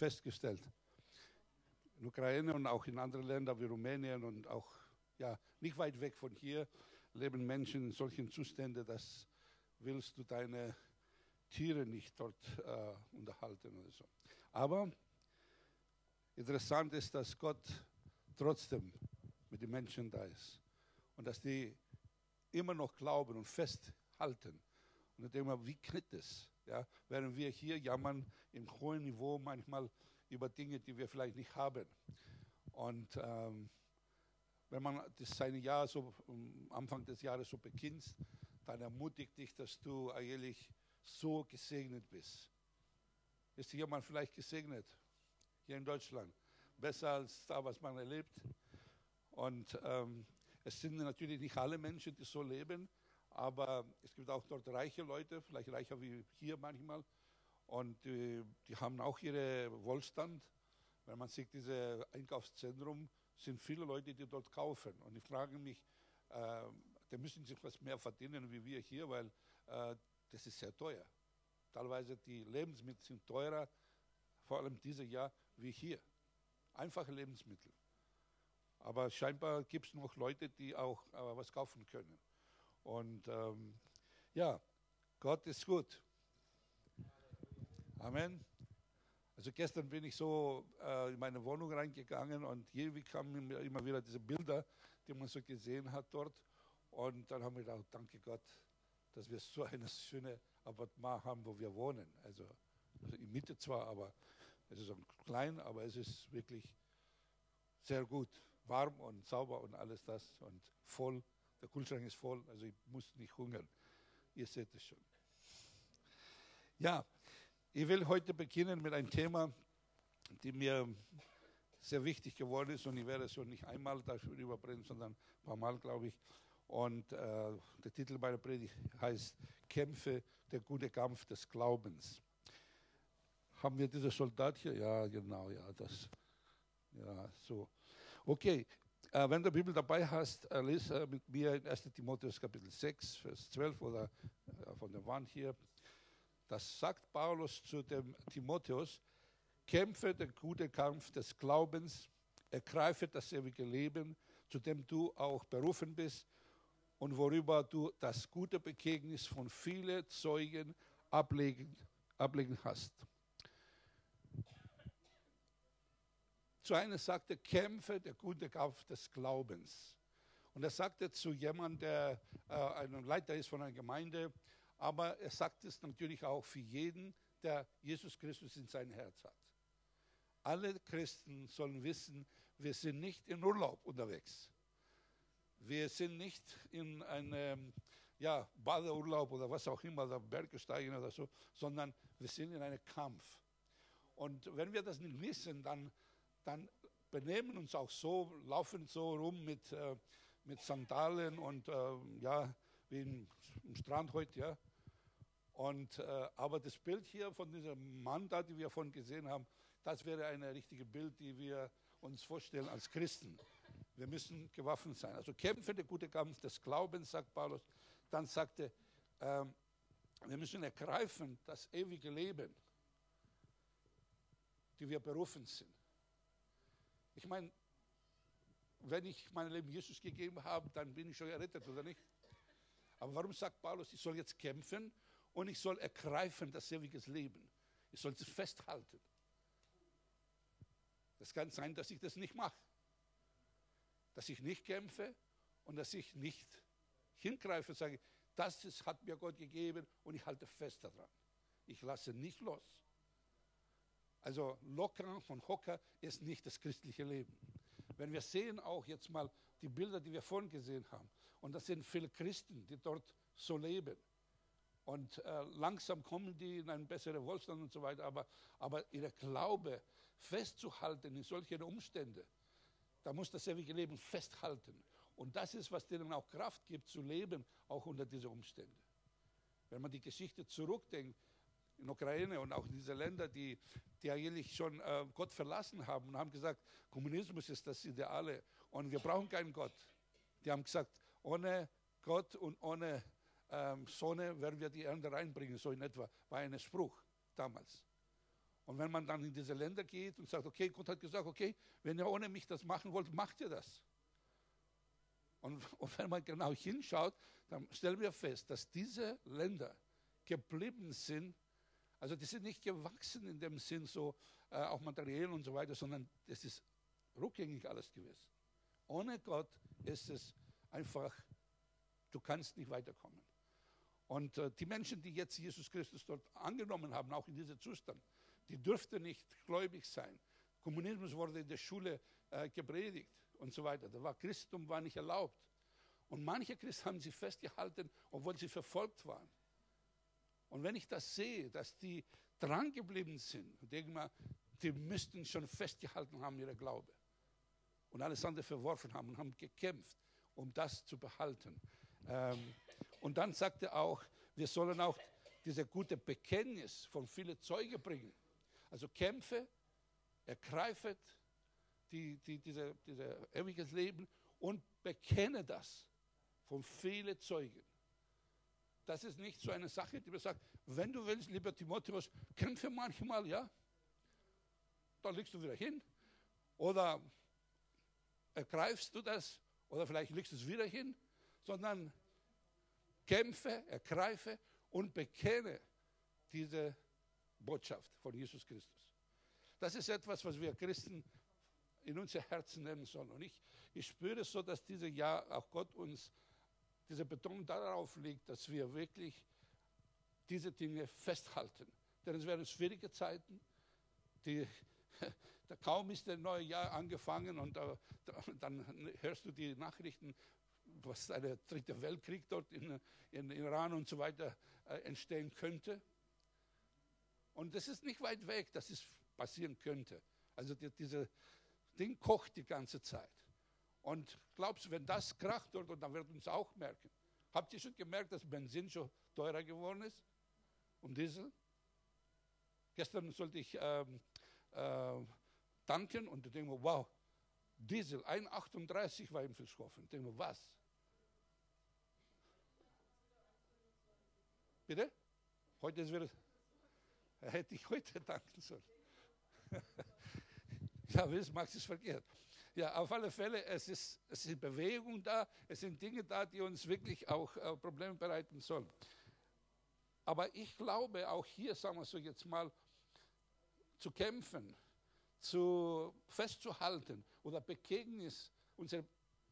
festgestellt. In Ukraine und auch in anderen Ländern wie Rumänien und auch ja, nicht weit weg von hier leben Menschen in solchen Zuständen, dass willst du deine Tiere nicht dort äh, unterhalten oder so. Aber interessant ist, dass Gott trotzdem mit den Menschen da ist und dass die immer noch glauben und festhalten. Und ich denke mal, wie kriegt es? Ja, während wir hier jammern im hohen Niveau manchmal über Dinge, die wir vielleicht nicht haben. Und ähm, wenn man das seine Jahr so am Anfang des Jahres so beginnt, dann ermutigt dich, dass du eigentlich so gesegnet bist. Ist jemand vielleicht gesegnet hier in Deutschland? Besser als da, was man erlebt. Und ähm, es sind natürlich nicht alle Menschen, die so leben, aber es gibt auch dort reiche Leute, vielleicht reicher wie hier manchmal. Und die, die haben auch ihren Wohlstand. Wenn man sieht, dieses Einkaufszentrum, sind viele Leute, die dort kaufen. Und ich frage mich, äh, die müssen sich was mehr verdienen wie wir hier, weil äh, das ist sehr teuer. Teilweise die Lebensmittel sind teurer, vor allem dieses Jahr, wie hier. Einfache Lebensmittel. Aber scheinbar gibt es noch Leute, die auch äh, was kaufen können. Und ähm, ja, Gott ist gut. Amen. Also gestern bin ich so äh, in meine Wohnung reingegangen und hier kamen immer wieder diese Bilder, die man so gesehen hat dort. Und dann haben wir gedacht, danke Gott, dass wir so eine schöne Appartement haben, wo wir wohnen. Also, also in Mitte zwar, aber es ist klein, aber es ist wirklich sehr gut, warm und sauber und alles das und voll. Der Kühlschrank ist voll, also ich muss nicht hungern. Ihr seht es schon. Ja, ich will heute beginnen mit einem Thema, das mir sehr wichtig geworden ist und ich werde es schon nicht einmal darüber bringen, sondern ein paar Mal, glaube ich. Und äh, der Titel meiner Predigt heißt Kämpfe, der gute Kampf des Glaubens. Haben wir diese Soldat hier? Ja, genau, ja, das. Ja, so. Okay, wenn du die Bibel dabei hast, äh, lese mit mir in 1. Timotheus Kapitel 6, Vers 12 oder äh, von der Wand hier. Das sagt Paulus zu dem Timotheus, kämpfe den guten Kampf des Glaubens, ergreife das ewige Leben, zu dem du auch berufen bist und worüber du das gute Bekenntnis von vielen Zeugen ablegen, ablegen hast. Zu einer sagte, kämpfe der gute Kampf des Glaubens. Und er sagte zu jemandem, der äh, ein Leiter ist von einer Gemeinde, aber er sagt es natürlich auch für jeden, der Jesus Christus in sein Herz hat. Alle Christen sollen wissen, wir sind nicht in Urlaub unterwegs. Wir sind nicht in einem ja, Badeurlaub oder was auch immer, oder Berge steigen oder so, sondern wir sind in einem Kampf. Und wenn wir das nicht wissen, dann, dann benehmen uns auch so, laufen so rum mit, äh, mit Sandalen und äh, ja, wie im, im Strand heute, ja. Und, äh, aber das Bild hier von diesem Mann da, die wir vorhin gesehen haben, das wäre ein richtiges Bild, die wir uns vorstellen als Christen. Wir müssen gewaffnet sein. Also kämpfen der gute Kampf des Glaubens, sagt Paulus. Dann sagte, ähm, wir müssen ergreifen das ewige Leben, die wir berufen sind. Ich meine, wenn ich mein Leben Jesus gegeben habe, dann bin ich schon errettet, oder nicht? Aber warum sagt Paulus, ich soll jetzt kämpfen und ich soll ergreifen das ewige Leben? Ich soll es festhalten. Das kann sein, dass ich das nicht mache dass ich nicht kämpfe und dass ich nicht hingreife und sage, das ist, hat mir Gott gegeben und ich halte fest daran. Ich lasse nicht los. Also locker von Hocker ist nicht das christliche Leben. Wenn wir sehen auch jetzt mal die Bilder, die wir vorhin gesehen haben, und das sind viele Christen, die dort so leben. Und äh, langsam kommen die in einen besseren Wohlstand und so weiter, aber, aber ihre Glaube festzuhalten in solchen Umständen, da muss das ewige Leben festhalten. Und das ist, was denen auch Kraft gibt, zu leben, auch unter diesen Umständen. Wenn man die Geschichte zurückdenkt, in Ukraine und auch in diese Länder, die, die eigentlich schon äh, Gott verlassen haben und haben gesagt, Kommunismus ist das Ideale und wir brauchen keinen Gott. Die haben gesagt, ohne Gott und ohne ähm, Sonne werden wir die Ernte reinbringen, so in etwa, war ein Spruch damals. Und wenn man dann in diese Länder geht und sagt, okay, Gott hat gesagt, okay, wenn ihr ohne mich das machen wollt, macht ihr das. Und, und wenn man genau hinschaut, dann stellen wir fest, dass diese Länder geblieben sind, also die sind nicht gewachsen in dem Sinn, so äh, auch materiell und so weiter, sondern es ist rückgängig alles gewesen. Ohne Gott ist es einfach, du kannst nicht weiterkommen. Und äh, die Menschen, die jetzt Jesus Christus dort angenommen haben, auch in diesem Zustand, die dürften nicht gläubig sein. Kommunismus wurde in der Schule äh, gepredigt und so weiter. Da war Christentum war nicht erlaubt. Und manche Christen haben sie festgehalten, obwohl sie verfolgt waren. Und wenn ich das sehe, dass die dran geblieben sind, denke mal, die müssten schon festgehalten haben, ihre Glaube. Und alles andere verworfen haben und haben gekämpft, um das zu behalten. Ähm, und dann sagte er auch, wir sollen auch diese gute Bekenntnis von vielen Zeugen bringen. Also kämpfe, ergreife die, die, diese, diese ewiges Leben und bekenne das von vielen Zeugen. Das ist nicht so eine Sache, die man sagt, wenn du willst, lieber Timotheus, kämpfe manchmal, ja, dann legst du wieder hin. Oder ergreifst du das, oder vielleicht legst du es wieder hin, sondern kämpfe, ergreife und bekenne diese Botschaft von Jesus Christus. Das ist etwas, was wir Christen in unser Herzen nehmen sollen. Und ich, ich spüre so, dass dieses Jahr auch Gott uns diese Betonung darauf legt, dass wir wirklich diese Dinge festhalten. Denn es werden schwierige Zeiten. Die, da kaum ist das neue Jahr angefangen und da, dann hörst du die Nachrichten, was der dritte Weltkrieg dort in, in Iran und so weiter äh, entstehen könnte. Und das ist nicht weit weg, dass es passieren könnte. Also die, diese Ding kocht die ganze Zeit. Und glaubst du, wenn das kracht dort, dann wird uns auch merken. Habt ihr schon gemerkt, dass Benzin schon teurer geworden ist? Und Diesel? Gestern sollte ich ähm, äh, tanken und ich denke mir, wow, Diesel, 1,38 war im Fischhofen. Ich denke mir, was? Bitte? Heute ist wieder, hätte ich heute tanken sollen. ja, wie macht es verkehrt. Ja, auf alle Fälle, es ist, es ist Bewegung da, es sind Dinge da, die uns wirklich auch äh, Probleme bereiten sollen. Aber ich glaube, auch hier, sagen wir so jetzt mal, zu kämpfen, zu festzuhalten oder Bekenntnis, unser,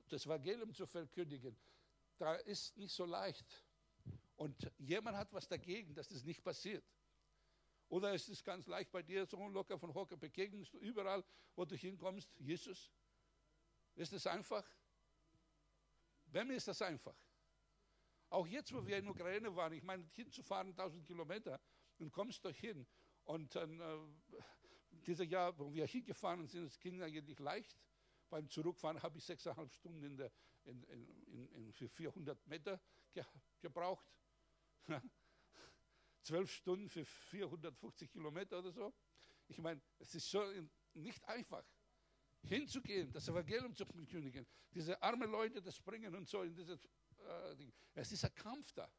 das Evangelium zu verkündigen, da ist nicht so leicht. Und jemand hat was dagegen, dass das nicht passiert. Oder ist es ganz leicht bei dir, so locker von Hocker begegnest du überall, wo du hinkommst, Jesus? Ist es einfach? Bei mir ist das einfach. Auch jetzt, wo wir in Ukraine waren, ich meine, hinzufahren 1000 Kilometer, dann kommst du hin. Und dann, äh, dieses Jahr, wo wir hingefahren sind, es ging eigentlich leicht. Beim Zurückfahren habe ich sechseinhalb Stunden in der, in, in, in, für 400 Meter ge, gebraucht. Zwölf Stunden für 450 Kilometer oder so. Ich meine, es ist schon nicht einfach hinzugehen, das Evangelium zu verkündigen, diese armen Leute das bringen und so in dieses äh, Ding. Es ist ein Kampf da.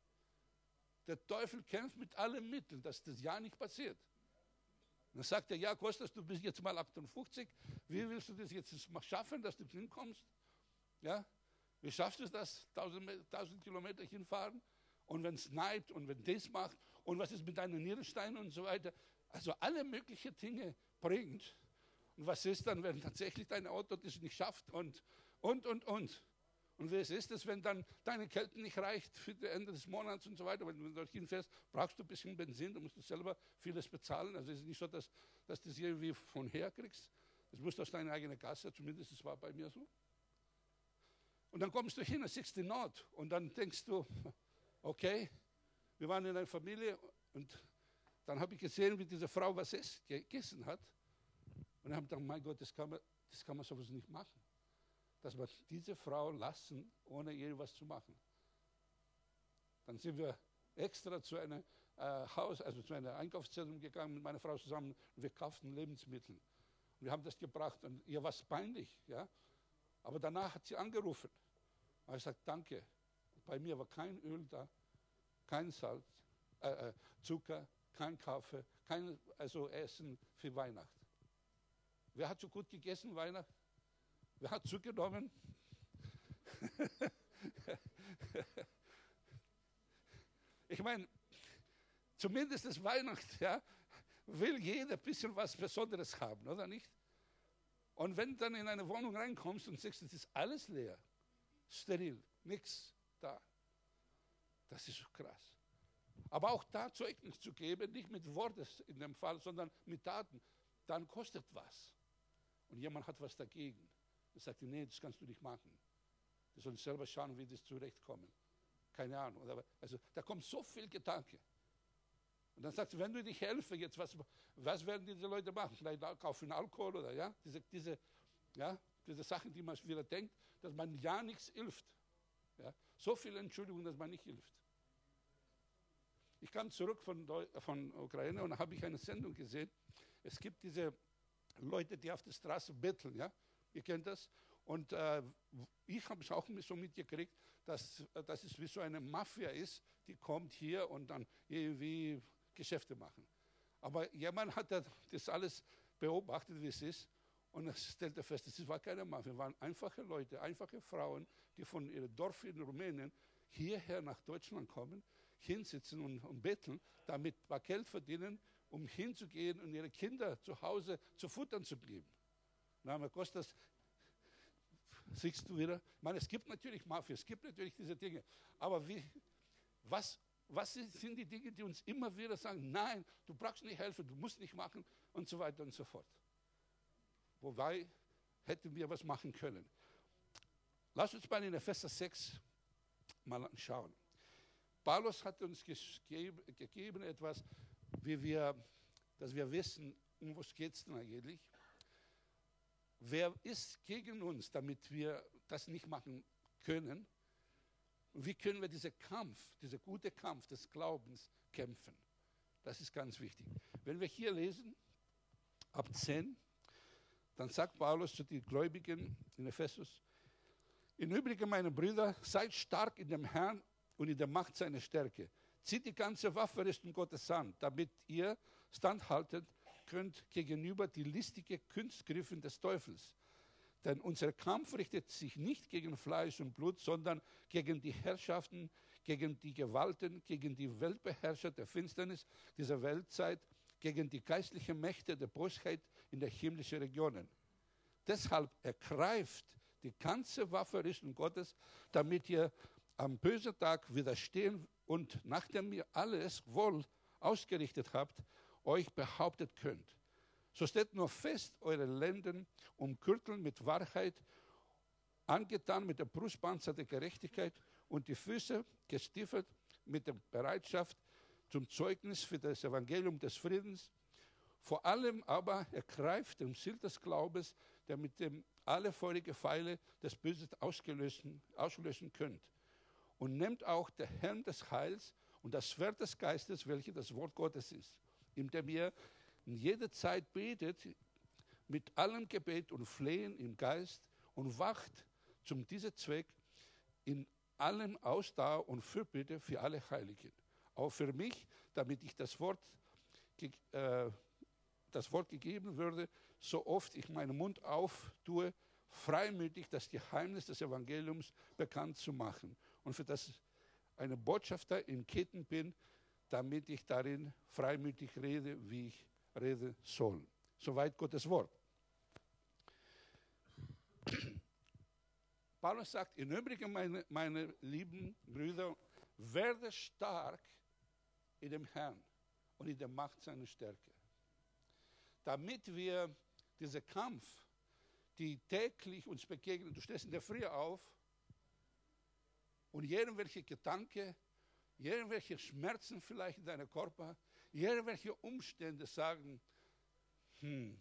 Der Teufel kämpft mit allen Mitteln, dass das ja nicht passiert. Dann sagt er, ja, Kostas, du bist jetzt mal 58, wie willst du das jetzt schaffen, dass du hinkommst? Ja, wie schaffst du das, 1000, 1000 Kilometer hinfahren? Und wenn es neigt und wenn das macht und was ist mit deinen Nierensteinen und so weiter. Also alle möglichen Dinge bringt. Und was ist dann, wenn tatsächlich dein Auto das nicht schafft und, und, und, und. Und wie ist es, wenn dann deine Kälte nicht reicht für das Ende des Monats und so weiter? Wenn du dorthin fährst, brauchst du ein bisschen Benzin, du musst du selber vieles bezahlen. Also es ist nicht so, dass, dass du das irgendwie von her kriegst. Das musst du aus deiner eigenen Kasse, zumindest das war bei mir so. Und dann kommst du hin, siehst die Not und dann denkst du, okay, wir waren in einer Familie und dann habe ich gesehen, wie diese Frau was gegessen hat. Und ich habe gedacht, mein Gott, das kann, man, das kann man sowas nicht machen. Dass wir diese Frau lassen, ohne irgendwas zu machen. Dann sind wir extra zu einem äh, Haus, also zu einer Einkaufszentrum gegangen mit meiner Frau zusammen und wir kauften Lebensmittel. Und wir haben das gebracht und ihr war es peinlich, ja. Aber danach hat sie angerufen. Und ich sagte, danke. Bei mir war kein Öl da, kein Salz, äh, äh, Zucker, kein Kaffee, kein also Essen für Weihnachten. Wer hat so gut gegessen Weihnachten? Wer hat zugenommen? ich meine, zumindest das Weihnachten, ja, will jeder ein bisschen was Besonderes haben, oder nicht? Und wenn du dann in eine Wohnung reinkommst und siehst, es ist alles leer, steril, nichts da, das ist krass. Aber auch da Zeugnis zu geben, nicht mit Worten in dem Fall, sondern mit Taten, dann kostet was. Und jemand hat was dagegen. Er sagt, nee, das kannst du nicht machen. Du sollst selber schauen, wie das zurechtkommen. Keine Ahnung. Also da kommt so viel Gedanke. Und dann sagt sie, wenn du dich helfe jetzt, was, was werden diese Leute machen? Vielleicht kaufen Alkohol oder ja, diese, diese, ja, diese Sachen, die man wieder denkt, dass man ja nichts hilft. Ja? So viel Entschuldigung, dass man nicht hilft. Ich kam zurück von, von Ukraine und habe ich eine Sendung gesehen. Es gibt diese Leute, die auf der Straße betteln, ja, ihr kennt das. Und äh, ich habe es auch so mitgekriegt, dass, dass es wie so eine Mafia ist, die kommt hier und dann irgendwie Geschäfte machen. Aber jemand hat das alles beobachtet, wie es ist, und er stellte fest, es war keine Mafia, es waren einfache Leute, einfache Frauen, die von ihrem Dorf in Rumänien hierher nach Deutschland kommen, hinsitzen und, und betteln, damit ein paar Geld verdienen, um hinzugehen und ihre Kinder zu Hause zu futtern zu geben. Na, mir kostet das, siehst du wieder? Ich meine, es gibt natürlich Mafia, es gibt natürlich diese Dinge, aber wie, was, was sind die Dinge, die uns immer wieder sagen, nein, du brauchst nicht helfen, du musst nicht machen und so weiter und so fort. Wobei hätten wir was machen können. Lass uns mal in Epheser 6 mal anschauen. Paulus hat uns gegeben etwas, wie wir, dass wir wissen, um was geht es denn eigentlich? Wer ist gegen uns, damit wir das nicht machen können? Und wie können wir diesen Kampf, diesen guten Kampf des Glaubens kämpfen? Das ist ganz wichtig. Wenn wir hier lesen, ab 10, dann sagt Paulus zu den Gläubigen in Ephesus, im Übrigen, meine Brüder, seid stark in dem Herrn und in der Macht seiner Stärke. Zieht die ganze Waffenrüstung Gottes an, damit ihr standhalten könnt gegenüber die listige Kunstgriffen des Teufels. Denn unser Kampf richtet sich nicht gegen Fleisch und Blut, sondern gegen die Herrschaften, gegen die Gewalten, gegen die Weltbeherrscher der Finsternis dieser Weltzeit, gegen die geistlichen Mächte der Bosheit in der himmlischen Regionen. Deshalb ergreift die ganze Waffenrüstung Gottes, damit ihr am bösen Tag widerstehen und nachdem ihr alles wohl ausgerichtet habt, euch behauptet könnt. So steht nur fest eure Lenden umgürteln mit Wahrheit, angetan mit der Brustpanzer der Gerechtigkeit und die Füße gestiefelt mit der Bereitschaft zum Zeugnis für das Evangelium des Friedens. Vor allem aber ergreift den Schild des Glaubens, der mit dem alle feurige Pfeile des Bösen auslöschen könnt. Und nehmt auch der Helm des Heils und das Schwert des Geistes, welches das Wort Gottes ist, indem ihr in jeder Zeit betet, mit allem Gebet und Flehen im Geist und wacht zum diesem Zweck in allem Ausdauer und Fürbitte für alle Heiligen. Auch für mich, damit ich das Wort, äh, das Wort gegeben würde, so oft ich meinen Mund auftue, freimütig das Geheimnis des Evangeliums bekannt zu machen und für das eine Botschafter in Ketten bin, damit ich darin freimütig rede, wie ich reden soll. Soweit Gottes Wort. Paulus sagt, im Übrigen, meine, meine lieben Brüder, werde stark in dem Herrn und in der Macht seiner Stärke. Damit wir diesen Kampf, die täglich uns begegnen, du stehst in der Früh auf und irgendwelche Gedanken, irgendwelche Schmerzen vielleicht in deinem Körper, irgendwelche Umstände sagen, hm,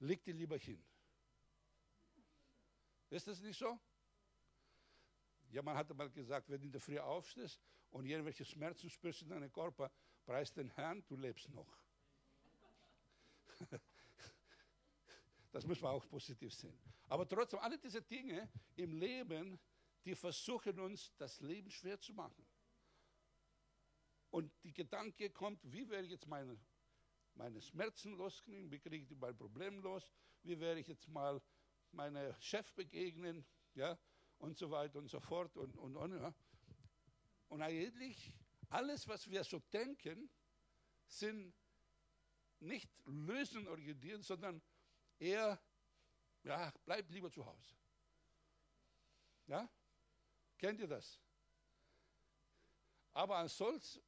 leg dir lieber hin. Ist das nicht so? Jemand hat mal gesagt, wenn du in der Früh aufstehst und irgendwelche Schmerzen spürst in deinem Körper, preis den Herrn, du lebst noch. das muss man auch positiv sehen. Aber trotzdem, alle diese Dinge im Leben, die versuchen uns das Leben schwer zu machen. Und die Gedanke kommt, wie wäre jetzt mein meine Schmerzen loskriegen? Wie kriege ich mein Problem los? Wie werde ich jetzt mal meinem Chef begegnen? Ja, und so weiter und so fort. Und, und, und, ja. und eigentlich alles, was wir so denken, sind nicht lösenorientiert, sondern eher, ja, bleib lieber zu Hause. Ja? Kennt ihr das? Aber solch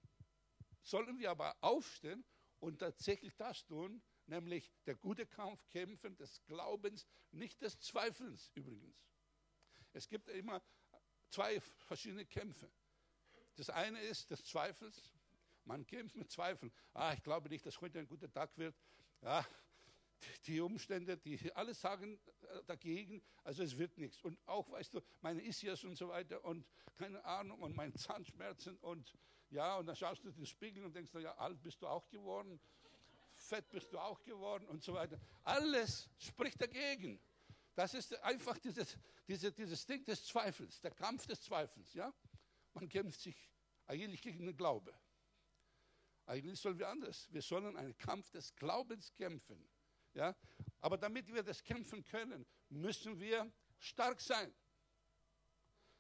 sollen wir aber aufstehen und tatsächlich das tun, nämlich der gute Kampf kämpfen des Glaubens, nicht des Zweifelns übrigens. Es gibt immer zwei verschiedene Kämpfe. Das eine ist des Zweifels. Man kämpft mit Zweifeln. Ah, ich glaube nicht, dass heute ein guter Tag wird. Ja, die Umstände, die alle sagen äh, dagegen, also es wird nichts. Und auch, weißt du, meine Ischias und so weiter und keine Ahnung und meine Zahnschmerzen und ja, und dann schaust du in den Spiegel und denkst, ja, alt bist du auch geworden, fett bist du auch geworden und so weiter. Alles spricht dagegen. Das ist einfach dieses, diese, dieses Ding des Zweifels, der Kampf des Zweifels. Ja? Man kämpft sich eigentlich gegen den Glaube. Eigentlich sollen wir anders. Wir sollen einen Kampf des Glaubens kämpfen. Ja? Aber damit wir das kämpfen können, müssen wir stark sein.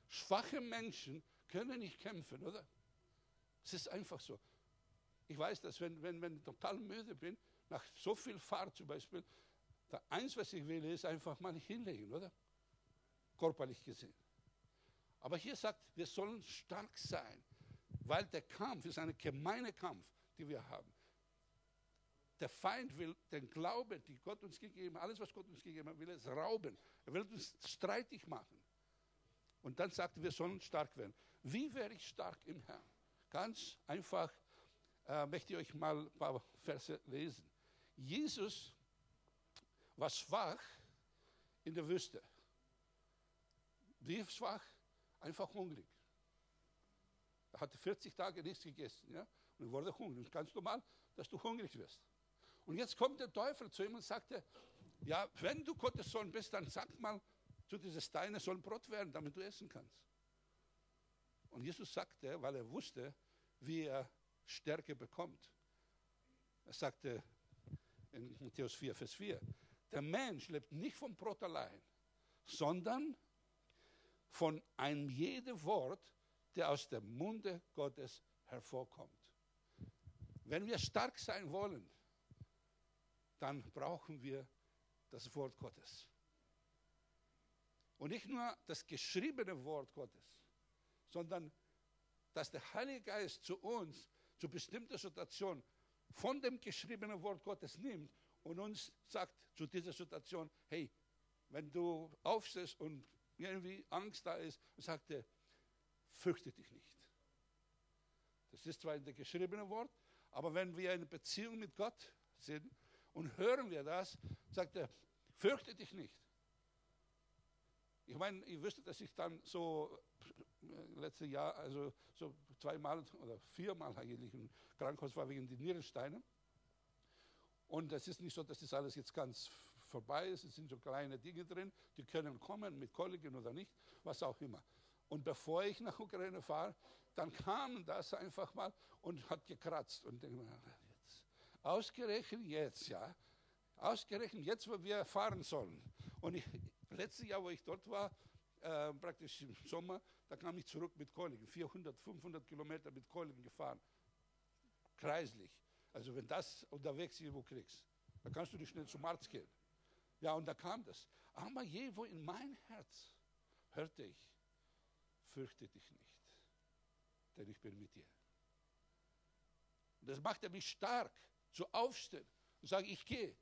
Schwache Menschen können nicht kämpfen, oder? Es ist einfach so. Ich weiß, dass wenn, wenn, wenn ich total müde bin, nach so viel Fahrt zum Beispiel, da eins, was ich will, ist einfach mal hinlegen, oder? Körperlich gesehen. Aber hier sagt, wir sollen stark sein, weil der Kampf ist ein gemeiner Kampf, den wir haben. Der Feind will den Glauben, die Gott uns gegeben hat, alles, was Gott uns gegeben hat, will es rauben. Er will uns streitig machen. Und dann sagt er, wir sollen stark werden. Wie werde ich stark im Herrn? Ganz einfach äh, möchte ich euch mal ein paar Verse lesen. Jesus war schwach in der Wüste. Wie schwach? Einfach hungrig. Er hatte 40 Tage nichts gegessen ja? und wurde hungrig. Ganz normal, dass du hungrig wirst. Und jetzt kommt der Teufel zu ihm und sagte, ja, wenn du Gottes Sohn bist, dann sag mal zu diesen Steinen sollen Brot werden, damit du essen kannst. Und Jesus sagte, weil er wusste, wie er Stärke bekommt. Er sagte in Matthäus 4, Vers 4, der Mensch lebt nicht vom Brot allein, sondern von einem jeden Wort, der aus dem Munde Gottes hervorkommt. Wenn wir stark sein wollen, dann brauchen wir das Wort Gottes. Und nicht nur das geschriebene Wort Gottes, sondern dass der Heilige Geist zu uns, zu bestimmter Situation, von dem geschriebenen Wort Gottes nimmt und uns sagt zu dieser Situation, hey, wenn du aufstehst und irgendwie Angst da ist, sagt er, fürchte dich nicht. Das ist zwar in der geschriebenen Wort, aber wenn wir in Beziehung mit Gott sind und hören wir das, sagt er, fürchte dich nicht. Ich meine, ich wüsste, dass ich dann so äh, letztes Jahr, also so zweimal oder viermal eigentlich im Krankenhaus war wegen den Nierensteinen. Und es ist nicht so, dass das alles jetzt ganz vorbei ist. Es sind so kleine Dinge drin, die können kommen mit Koliken oder nicht, was auch immer. Und bevor ich nach Ukraine fahre, dann kam das einfach mal und hat gekratzt. Und denke ausgerechnet jetzt, ja, ausgerechnet jetzt, wo wir fahren sollen. Und ich, letztes Jahr, wo ich dort war, äh, praktisch im Sommer, da kam ich zurück mit Koliken, 400, 500 Kilometer mit Koliken gefahren, kreislich. Also wenn das unterwegs irgendwo kriegst, dann kannst du nicht schnell zum Arzt gehen. Ja, und da kam das. Aber je, wo in mein Herz hörte ich, fürchte dich nicht, denn ich bin mit dir. Das machte mich stark, zu aufstehen und sagen, ich gehe.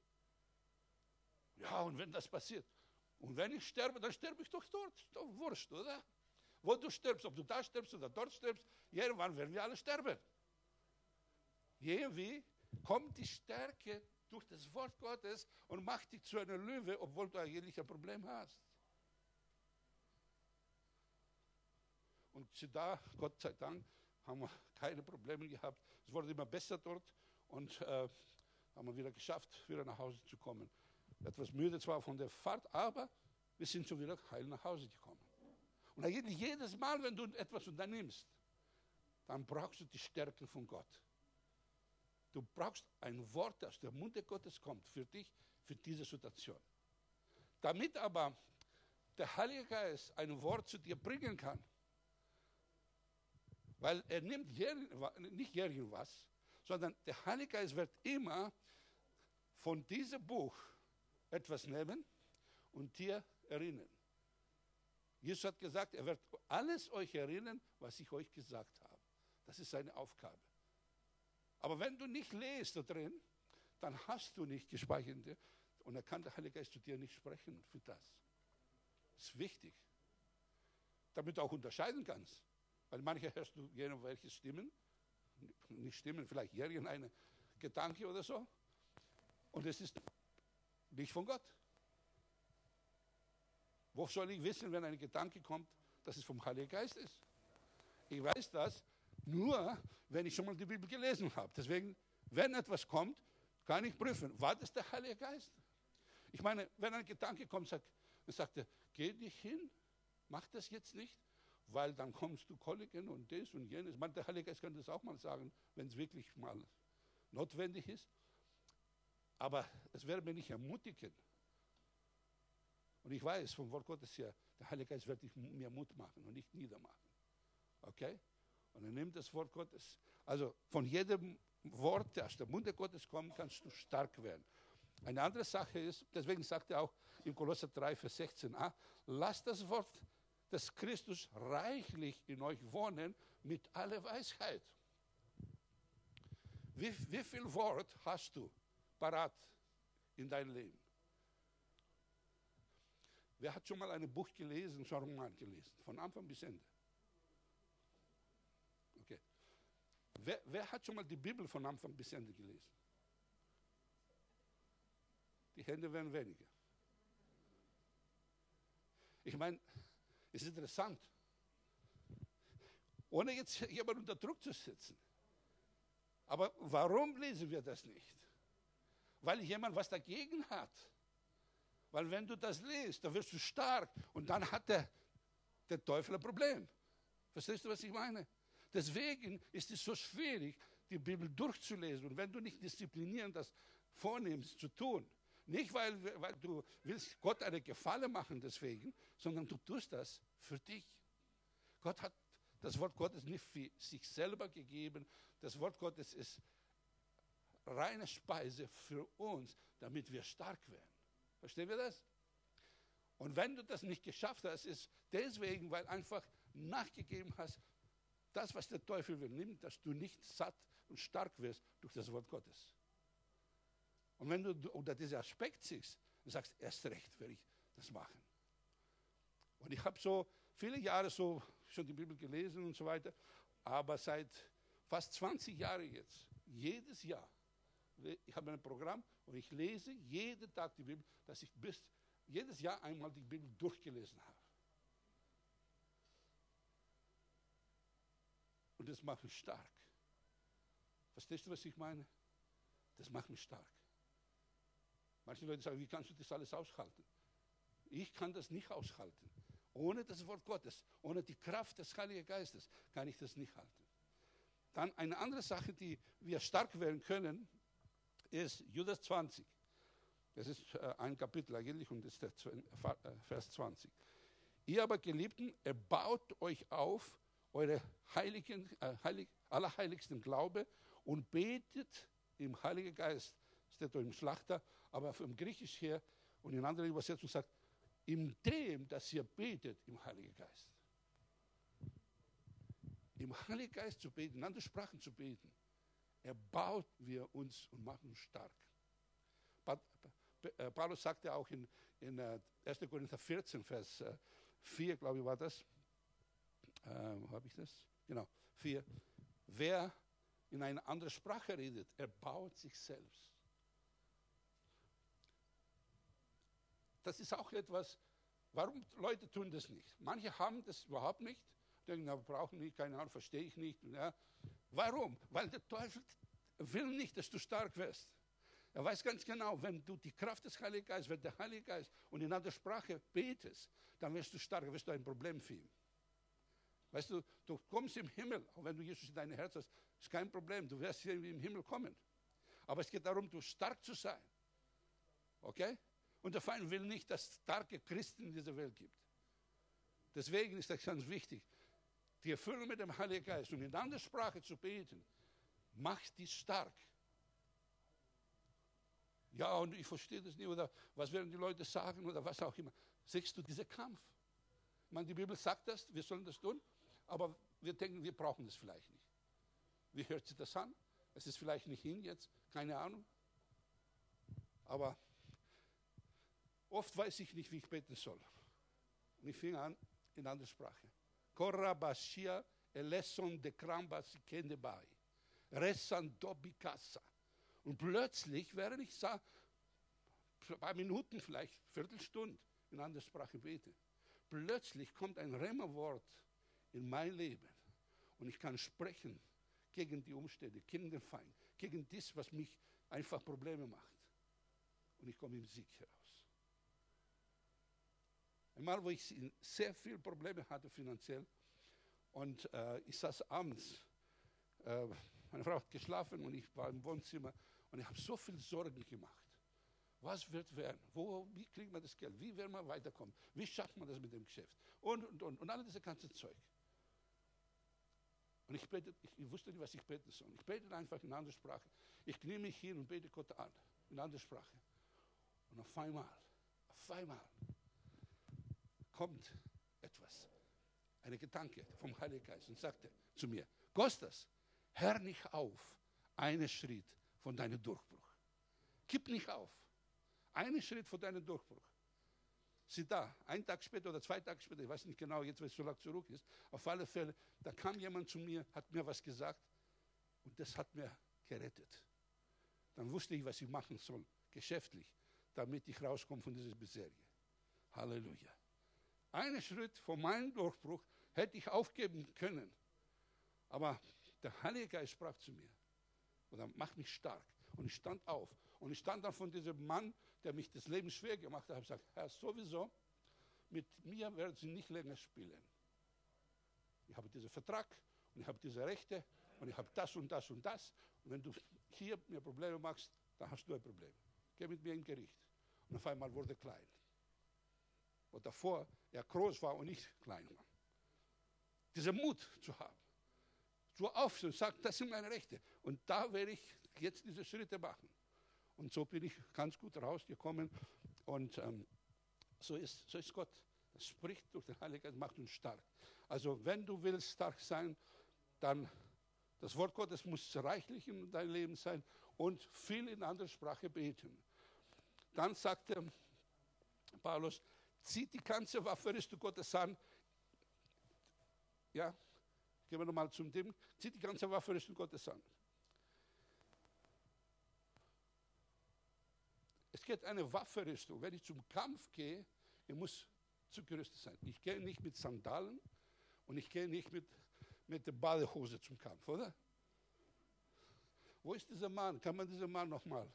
Ja, und wenn das passiert, und wenn ich sterbe, dann sterbe ich doch dort. Doch wurscht, oder? Wo du stirbst, ob du da stirbst oder dort stirbst, irgendwann werden wir alle sterben. Irgendwie kommt die Stärke durch das Wort Gottes und macht dich zu einer Löwe, obwohl du eigentlich ein Problem hast. Und da, Gott sei Dank, haben wir keine Probleme gehabt. Es wurde immer besser dort und äh, haben wir wieder geschafft, wieder nach Hause zu kommen etwas müde zwar von der Fahrt, aber wir sind schon wieder heil nach Hause gekommen. Und jedes Mal, wenn du etwas unternimmst, dann brauchst du die Stärke von Gott. Du brauchst ein Wort, das aus dem Munde Gottes kommt für dich, für diese Situation. Damit aber der Heilige Geist ein Wort zu dir bringen kann, weil er nimmt nicht irgendwas, sondern der Heilige Geist wird immer von diesem Buch etwas nehmen und dir erinnern. Jesus hat gesagt, er wird alles euch erinnern, was ich euch gesagt habe. Das ist seine Aufgabe. Aber wenn du nicht lest da drin, dann hast du nicht gespeichert. Und dann kann der Heilige Geist zu dir nicht sprechen für das. Das ist wichtig. Damit du auch unterscheiden kannst. Weil manche hörst du welche Stimmen, nicht Stimmen, vielleicht irgendeine Gedanke oder so. Und es ist nicht von Gott. Wo soll ich wissen, wenn ein Gedanke kommt, dass es vom Heiligen Geist ist? Ich weiß das nur, wenn ich schon mal die Bibel gelesen habe. Deswegen, wenn etwas kommt, kann ich prüfen, war das der Heilige Geist? Ich meine, wenn ein Gedanke kommt, sagt, dann sagt er, geh nicht hin, mach das jetzt nicht, weil dann kommst du Kollegen und das und jenes. Man, der Heilige Geist kann das auch mal sagen, wenn es wirklich mal notwendig ist. Aber es wäre mir nicht ermutigen. Und ich weiß vom Wort Gottes her, der Heilige Geist wird mir Mut machen und nicht niedermachen. Okay? Und er nimmt das Wort Gottes. Also von jedem Wort, der aus dem Munde Gottes kommt, kannst du stark werden. Eine andere Sache ist, deswegen sagt er auch in Kolosser 3, Vers 16a, lasst das Wort des Christus reichlich in euch wohnen mit aller Weisheit. Wie, wie viel Wort hast du parat in deinem Leben? Wer hat schon mal ein Buch gelesen, schon Roman gelesen, von Anfang bis Ende? Okay. Wer, wer hat schon mal die Bibel von Anfang bis Ende gelesen? Die Hände werden weniger. Ich meine, es ist interessant, ohne jetzt jemanden unter Druck zu setzen. Aber warum lesen wir das nicht? Weil jemand was dagegen hat. Weil wenn du das liest, dann wirst du stark und dann hat der, der Teufel ein Problem. Verstehst du, was ich meine? Deswegen ist es so schwierig, die Bibel durchzulesen. Und wenn du nicht disziplinieren das vornimmst zu tun, nicht weil, weil du willst Gott eine Gefallen machen deswegen, sondern du tust das für dich. Gott hat das Wort Gottes nicht für sich selber gegeben. Das Wort Gottes ist reine Speise für uns, damit wir stark werden. Verstehen wir das? Und wenn du das nicht geschafft hast, ist deswegen, weil einfach nachgegeben hast, das, was der Teufel will, nimmt, dass du nicht satt und stark wirst durch das Wort Gottes. Und wenn du unter diesem Aspekt siehst, und sagst, erst recht werde ich das machen. Und ich habe so viele Jahre so schon die Bibel gelesen und so weiter, aber seit fast 20 Jahren jetzt, jedes Jahr, ich habe ein Programm und ich lese jeden Tag die Bibel, dass ich bis jedes Jahr einmal die Bibel durchgelesen habe. Und das macht mich stark. Verstehst du, was ich meine? Das macht mich stark. Manche Leute sagen, wie kannst du das alles aushalten? Ich kann das nicht aushalten. Ohne das Wort Gottes, ohne die Kraft des Heiligen Geistes kann ich das nicht halten. Dann eine andere Sache, die wir stark werden können, ist Judas 20. Das ist äh, ein Kapitel eigentlich und das ist der äh, Vers 20. Ihr aber Geliebten, erbaut euch auf eure heiligen, äh, heilig, allerheiligsten Glaube und betet im Heiligen Geist. Steht im Schlachter, aber im Griechisch her und in anderer Übersetzung sagt, in dem, dass ihr betet im Heiligen Geist. Im Heiligen Geist zu beten, in anderen Sprachen zu beten, erbaut wir uns und machen uns stark. Äh, Paulus sagte auch in, in 1. Äh, Korinther 14, Vers 4, äh, glaube ich, war das. Äh, wo habe ich das? Genau, 4. Wer in eine andere Sprache redet, erbaut sich selbst. Das ist auch etwas, warum Leute tun das nicht. Manche haben das überhaupt nicht, denken, na, brauchen nicht, keine Ahnung, verstehe ich nicht. Ja. Warum? Weil der Teufel will nicht, dass du stark wirst. Er weiß ganz genau, wenn du die Kraft des Heiligen Geistes, wenn der Heilige Geist und in anderer Sprache betest, dann wirst du stark, wirst du ein Problem für ihn. Weißt du, du kommst im Himmel, auch wenn du Jesus in dein Herz hast, ist kein Problem, du wirst irgendwie im Himmel kommen. Aber es geht darum, du stark zu sein. Okay? Und der Feind will nicht, dass es starke Christen in dieser Welt gibt. Deswegen ist das ganz wichtig. Die Erfüllung mit dem Heiligen Geist und in anderer Sprache zu beten, macht dich stark. Ja, und ich verstehe das nicht, oder was werden die Leute sagen, oder was auch immer. Siehst du diesen Kampf? Ich meine, die Bibel sagt das, wir sollen das tun, aber wir denken, wir brauchen das vielleicht nicht. Wie hört sich das an? Es ist vielleicht nicht hin jetzt, keine Ahnung. Aber oft weiß ich nicht, wie ich beten soll. Und ich fing an in anderer Sprache. Korabashia eleson de krambas kende bai. Resan dobikasa. Und plötzlich, während ich sah, ein paar Minuten, vielleicht Viertelstunde in anderer Sprache bete, plötzlich kommt ein Rämmerwort in mein Leben und ich kann sprechen gegen die Umstände, gegen den Feind, gegen das, was mich einfach Probleme macht. Und ich komme im Sieg heraus. Einmal, wo ich sehr viele Probleme hatte finanziell und äh, ich saß abends, äh, meine Frau hat geschlafen und ich war im Wohnzimmer und ich habe so viel Sorgen gemacht. Was wird werden? Wo, wie kriegt man das Geld? Wie werden wir weiterkommen? Wie schafft man das mit dem Geschäft? Und, und, und, und all dieses ganze Zeug. Und ich, bete, ich, ich, wusste nicht, was ich beten soll. Ich bete einfach in anderer Sprache. Ich knie mich hin und bete Gott an, in anderer Sprache. Und auf einmal, auf einmal kommt etwas, eine Gedanke vom Heiligen Geist und sagte zu mir, Kostas, hör nicht auf, einen Schritt von deinem Durchbruch. Gib nicht auf. Einen Schritt von deinem Durchbruch. Sie da, einen Tag später oder zwei Tage später, ich weiß nicht genau, jetzt, weil es so lange zurück ist, auf alle Fälle, da kam jemand zu mir, hat mir was gesagt und das hat mir gerettet. Dann wusste ich, was ich machen soll, geschäftlich, damit ich rauskomme von dieser Miserie. Halleluja. Einen Schritt von meinem Durchbruch hätte ich aufgeben können. Aber der Heilige Geist sprach zu mir. Oder macht mich stark. Und ich stand auf. Und ich stand dann von diesem Mann, der mich das Leben schwer gemacht hat, und gesagt, Herr, sowieso, mit mir werden Sie nicht länger spielen. Ich habe diesen Vertrag und ich habe diese Rechte und ich habe das und das und das. Und wenn du hier mir Probleme machst, dann hast du ein Problem. Geh mit mir im Gericht. Und auf einmal wurde er klein. Und davor er groß war und ich klein war. Dieser Mut zu haben so auf und sagt, das sind meine Rechte. Und da werde ich jetzt diese Schritte machen. Und so bin ich ganz gut rausgekommen. Und ähm, so, ist, so ist Gott. Das spricht durch den Heiligen Geist, macht uns stark. Also wenn du willst stark sein, dann das Wort Gottes muss reichlich in deinem Leben sein und viel in anderer Sprache beten. Dann sagte Paulus, zieht die ganze Waffe du Gottes an. Ja, Gehen wir nochmal zum Dem. Zieht die ganze Waffenrüstung Gottes an. Es geht eine Waffenrüstung. Wenn ich zum Kampf gehe, ich muss zugerüstet sein. Ich gehe nicht mit Sandalen und ich gehe nicht mit, mit der Badehose zum Kampf, oder? Wo ist dieser Mann? Kann man diesen Mann nochmal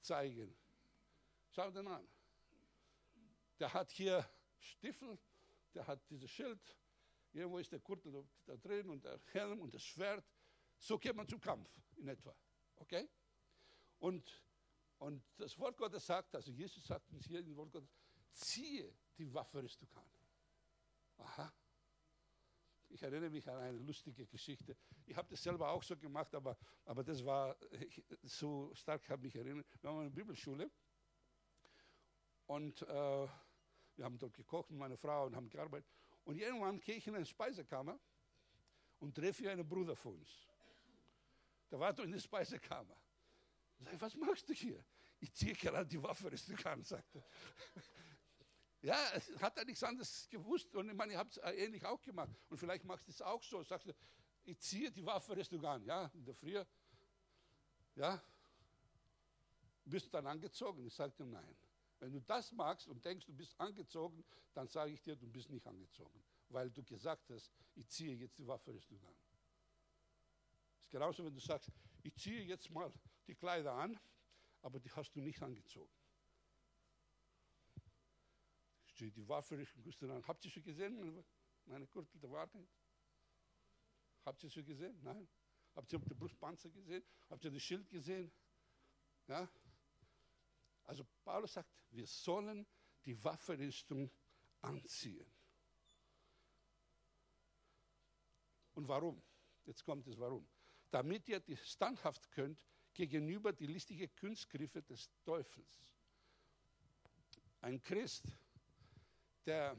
zeigen? Schau den an. Der hat hier Stiefel, der hat dieses Schild, Irgendwo ist der Gürtel da drin und der Helm und das Schwert. So geht man zum Kampf in etwa. Okay? Und, und das Wort Gottes sagt, also Jesus sagt uns hier im Wort Gottes, ziehe die Waffe Rüstung an. Aha. Ich erinnere mich an eine lustige Geschichte. Ich habe das selber auch so gemacht, aber, aber das war so stark, habe mich erinnert. Wir waren in der Bibelschule und äh, wir haben dort gekocht mit meiner Frau und haben gearbeitet. Und irgendwann gehe ich in eine Speisekammer und treffe einen Bruder von uns. Der war in der Speisekammer. Ich sage, was machst du hier? Ich ziehe gerade die Waffe, das du kannst, sagte. Ja, hat er nichts anderes gewusst. Und ich meine, ich habe es ähnlich auch gemacht. Und vielleicht machst du es auch so. Sagst du, ich ziehe die Waffe an. Ja, in der Früh. Ja. Bist du dann angezogen? Ich sagte, nein. Wenn du das magst und denkst, du bist angezogen, dann sage ich dir, du bist nicht angezogen, weil du gesagt hast, ich ziehe jetzt die Waffenrüstung an. Es ist genauso, wenn du sagst, ich ziehe jetzt mal die Kleider an, aber die hast du nicht angezogen. Ich ziehe die Waffenrüstung an. Habt ihr schon gesehen, meine Gürtel der Wahrheit? Habt ihr schon gesehen? Nein. Habt ihr den Brustpanzer gesehen? Habt ihr das Schild gesehen? Ja? Also Paulus sagt, wir sollen die Waffenrüstung anziehen. Und warum? Jetzt kommt es warum. Damit ihr die standhaft könnt gegenüber die listige Kunstgriffe des Teufels. Ein Christ, der,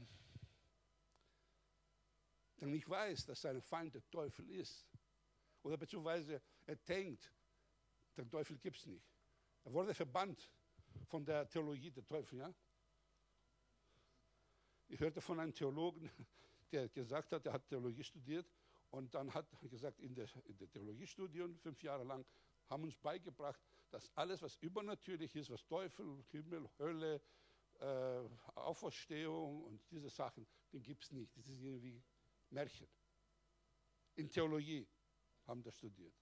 der nicht weiß, dass sein Feind der Teufel ist, oder beziehungsweise er denkt, der Teufel gibt es nicht. Er wurde verbannt von der Theologie der Teufel. Ja? Ich hörte von einem Theologen, der gesagt hat, er hat Theologie studiert und dann hat er gesagt, in der, in der Theologiestudium, fünf Jahre lang, haben uns beigebracht, dass alles, was übernatürlich ist, was Teufel, Himmel, Hölle, äh, Auferstehung und diese Sachen, den gibt es nicht. Das ist irgendwie Märchen. In Theologie haben das studiert.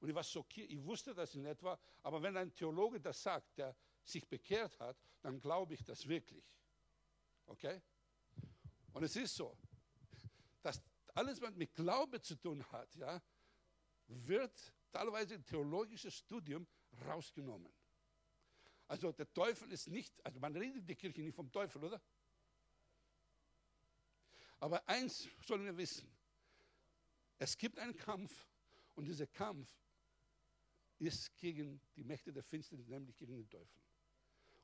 Und ich war schockiert, ich wusste das in etwa, aber wenn ein Theologe das sagt, der sich bekehrt hat, dann glaube ich das wirklich. Okay? Und es ist so, dass alles, was mit Glaube zu tun hat, ja, wird teilweise im theologischen Studium rausgenommen. Also der Teufel ist nicht, also man redet der Kirche nicht vom Teufel, oder? Aber eins sollen wir wissen, es gibt einen Kampf und dieser Kampf ist gegen die Mächte der Finsternis, nämlich gegen den Teufel.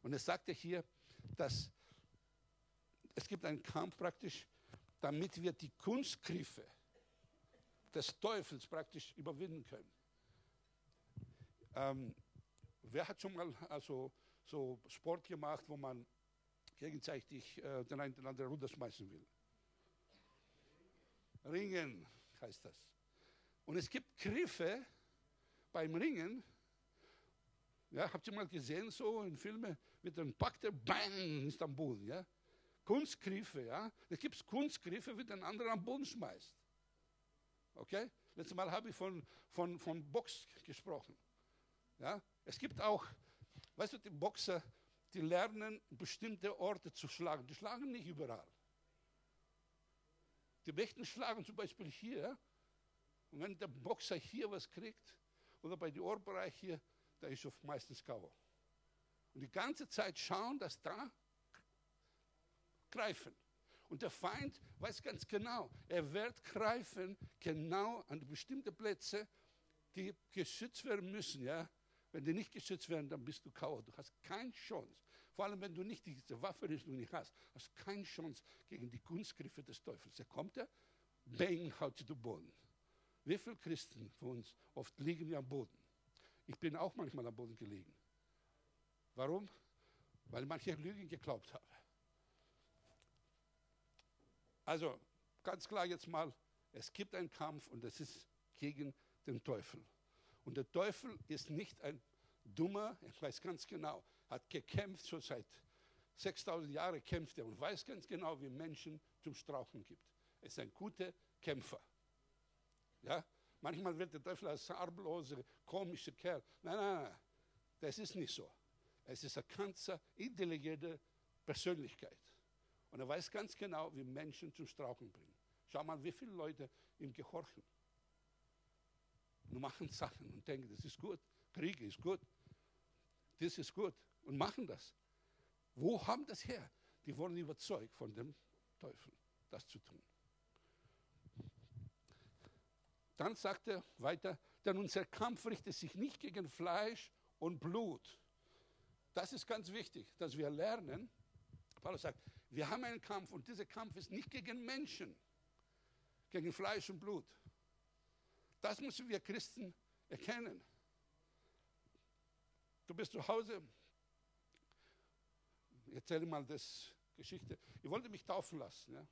Und es sagt ja hier, dass es gibt einen Kampf praktisch, damit wir die Kunstgriffe des Teufels praktisch überwinden können. Ähm, wer hat schon mal also, so Sport gemacht, wo man gegenseitig äh, den einen den anderen runterschmeißen will? Ringen heißt das. Und es gibt Griffe beim Ringen. Ja, habt ihr mal gesehen, so in Filmen, mit einem Pack der Bang ist am Boden. Ja? Kunstgriffe, ja. Da gibt es Kunstgriffe, wie den anderen am Boden schmeißt. Okay? Letztes Mal habe ich von, von, von Box gesprochen. Ja? Es gibt auch, weißt du, die Boxer, die lernen, bestimmte Orte zu schlagen. Die schlagen nicht überall. Die Mächten schlagen zum Beispiel hier. Und wenn der Boxer hier was kriegt, oder bei den Ohrbereich hier, da ist meistens K.O. Und die ganze Zeit schauen, dass da greifen. Und der Feind weiß ganz genau, er wird greifen genau an bestimmte Plätze, die geschützt werden müssen. Ja? Wenn die nicht geschützt werden, dann bist du Kauer. Du hast keine Chance. Vor allem, wenn du nicht diese Waffenrüstung nicht hast, hast du keine Chance gegen die Kunstgriffe des Teufels. Da kommt er, bang, haut zu Boden. Wie viele Christen von uns, oft liegen wir am Boden. Ich bin auch manchmal am Boden gelegen. Warum? Weil manche Lügen geglaubt haben. Also ganz klar jetzt mal, es gibt einen Kampf und das ist gegen den Teufel. Und der Teufel ist nicht ein dummer, ich weiß ganz genau, hat gekämpft schon seit 6000 Jahren kämpft er und weiß ganz genau, wie Menschen zum Strauchen gibt. Er ist ein guter Kämpfer. Ja? Manchmal wird der Teufel als harmloser, komischer Kerl. Nein, nein, nein, das ist nicht so. Es ist eine ganz intelligente Persönlichkeit. Und er weiß ganz genau, wie Menschen zum Strauchen bringen. Schau mal, wie viele Leute ihm gehorchen. Und machen Sachen und denken, das ist gut. Krieg ist gut. Das ist gut. Und machen das. Wo haben das her? Die wurden überzeugt von dem Teufel, das zu tun. Dann sagt er weiter, denn unser Kampf richtet sich nicht gegen Fleisch und Blut. Das ist ganz wichtig, dass wir lernen. Paulus sagt, wir haben einen Kampf und dieser Kampf ist nicht gegen Menschen, gegen Fleisch und Blut. Das müssen wir Christen erkennen. Du bist zu Hause, ich erzähle mal das Geschichte. Ich wollte mich taufen lassen. Ja.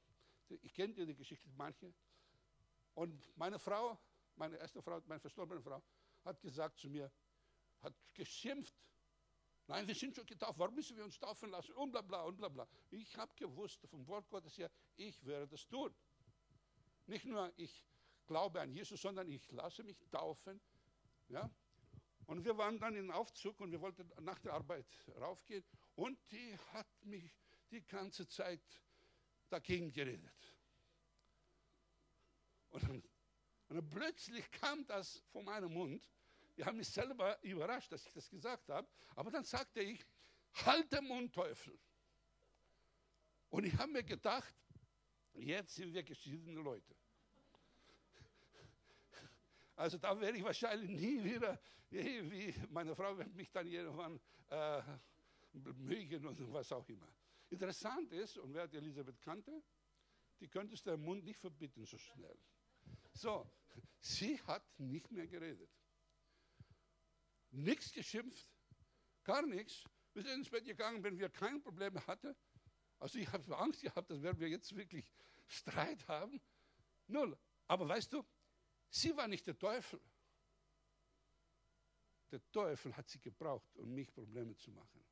Ich kenne die Geschichte manche. Und meine Frau, meine erste Frau, meine verstorbene Frau, hat gesagt zu mir, hat geschimpft Nein, wir sind schon getauft, warum müssen wir uns taufen lassen? Und bla bla und bla bla. Ich habe gewusst vom Wort Gottes her, ich werde das tun. Nicht nur ich glaube an Jesus, sondern ich lasse mich taufen. Ja? Und wir waren dann in Aufzug und wir wollten nach der Arbeit raufgehen und die hat mich die ganze Zeit dagegen geredet. Und dann, und dann plötzlich kam das von meinem Mund, ich habe mich selber überrascht, dass ich das gesagt habe. Aber dann sagte ich, halt den Mund, Teufel. Und ich habe mir gedacht, jetzt sind wir geschiedene Leute. Also da werde ich wahrscheinlich nie wieder, wie meine Frau wird mich dann irgendwann äh, mögen und was auch immer. Interessant ist, und wer die Elisabeth kannte, die könntest du den Mund nicht verbieten so schnell. So, sie hat nicht mehr geredet. Nichts geschimpft, gar nichts. Wir sind ins Bett gegangen, wenn wir kein Problem hatten. Also ich habe Angst gehabt, dass wir jetzt wirklich Streit haben. Null. Aber weißt du, sie war nicht der Teufel. Der Teufel hat sie gebraucht, um mich Probleme zu machen.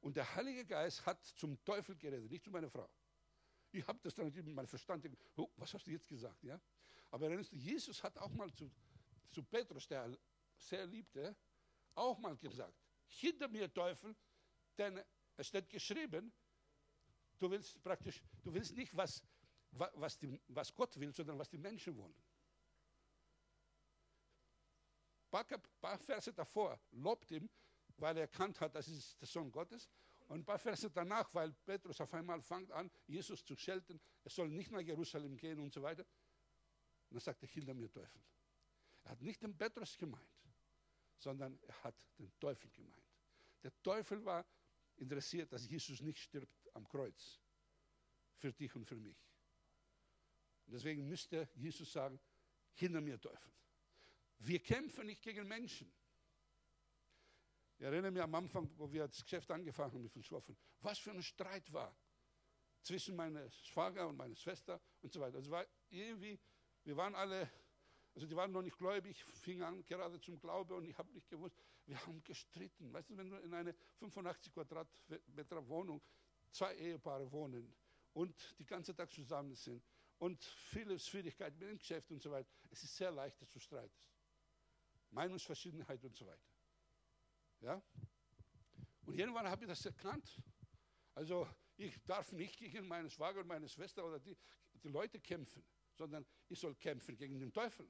Und der Heilige Geist hat zum Teufel geredet, nicht zu meiner Frau. Ich habe das dann natürlich mit meinem Verstand, oh, was hast du jetzt gesagt? Ja? Aber erinnerst du, Jesus hat auch mal zu, zu Petrus, der sehr liebte, auch mal gesagt, hinter mir Teufel, denn es steht geschrieben, du willst praktisch, du willst nicht, was, was, die, was Gott will, sondern was die Menschen wollen. Ein paar, Verse davor lobt ihm, weil er erkannt hat, das ist der Sohn Gottes. Und ein paar Verse danach, weil Petrus auf einmal fängt an, Jesus zu schelten, er soll nicht nach Jerusalem gehen und so weiter. Und dann sagt er, hinter mir Teufel. Er hat nicht den Petrus gemeint, sondern er hat den Teufel gemeint. Der Teufel war interessiert, dass Jesus nicht stirbt am Kreuz. Für dich und für mich. Und deswegen müsste Jesus sagen, hinter mir Teufel. Wir kämpfen nicht gegen Menschen. Ich erinnere mich am Anfang, wo wir das Geschäft angefangen haben mit Verschwoffen, was für ein Streit war zwischen meiner Schwager und meiner Schwester und so weiter. Also war irgendwie, wir waren alle, also die waren noch nicht gläubig, fingen an gerade zum Glaube und ich habe nicht gewusst, wir haben gestritten. Weißt du, wenn du in einer 85 Quadratmeter Wohnung zwei Ehepaare wohnen und die ganze Tag zusammen sind und viele Schwierigkeiten mit dem Geschäft und so weiter, es ist sehr leicht, dass du streitest. Meinungsverschiedenheit und so weiter. Ja? Und irgendwann habe ich das erkannt. Also ich darf nicht gegen meinen Schwager und meine Schwester oder die, die Leute kämpfen, sondern ich soll kämpfen gegen den Teufel.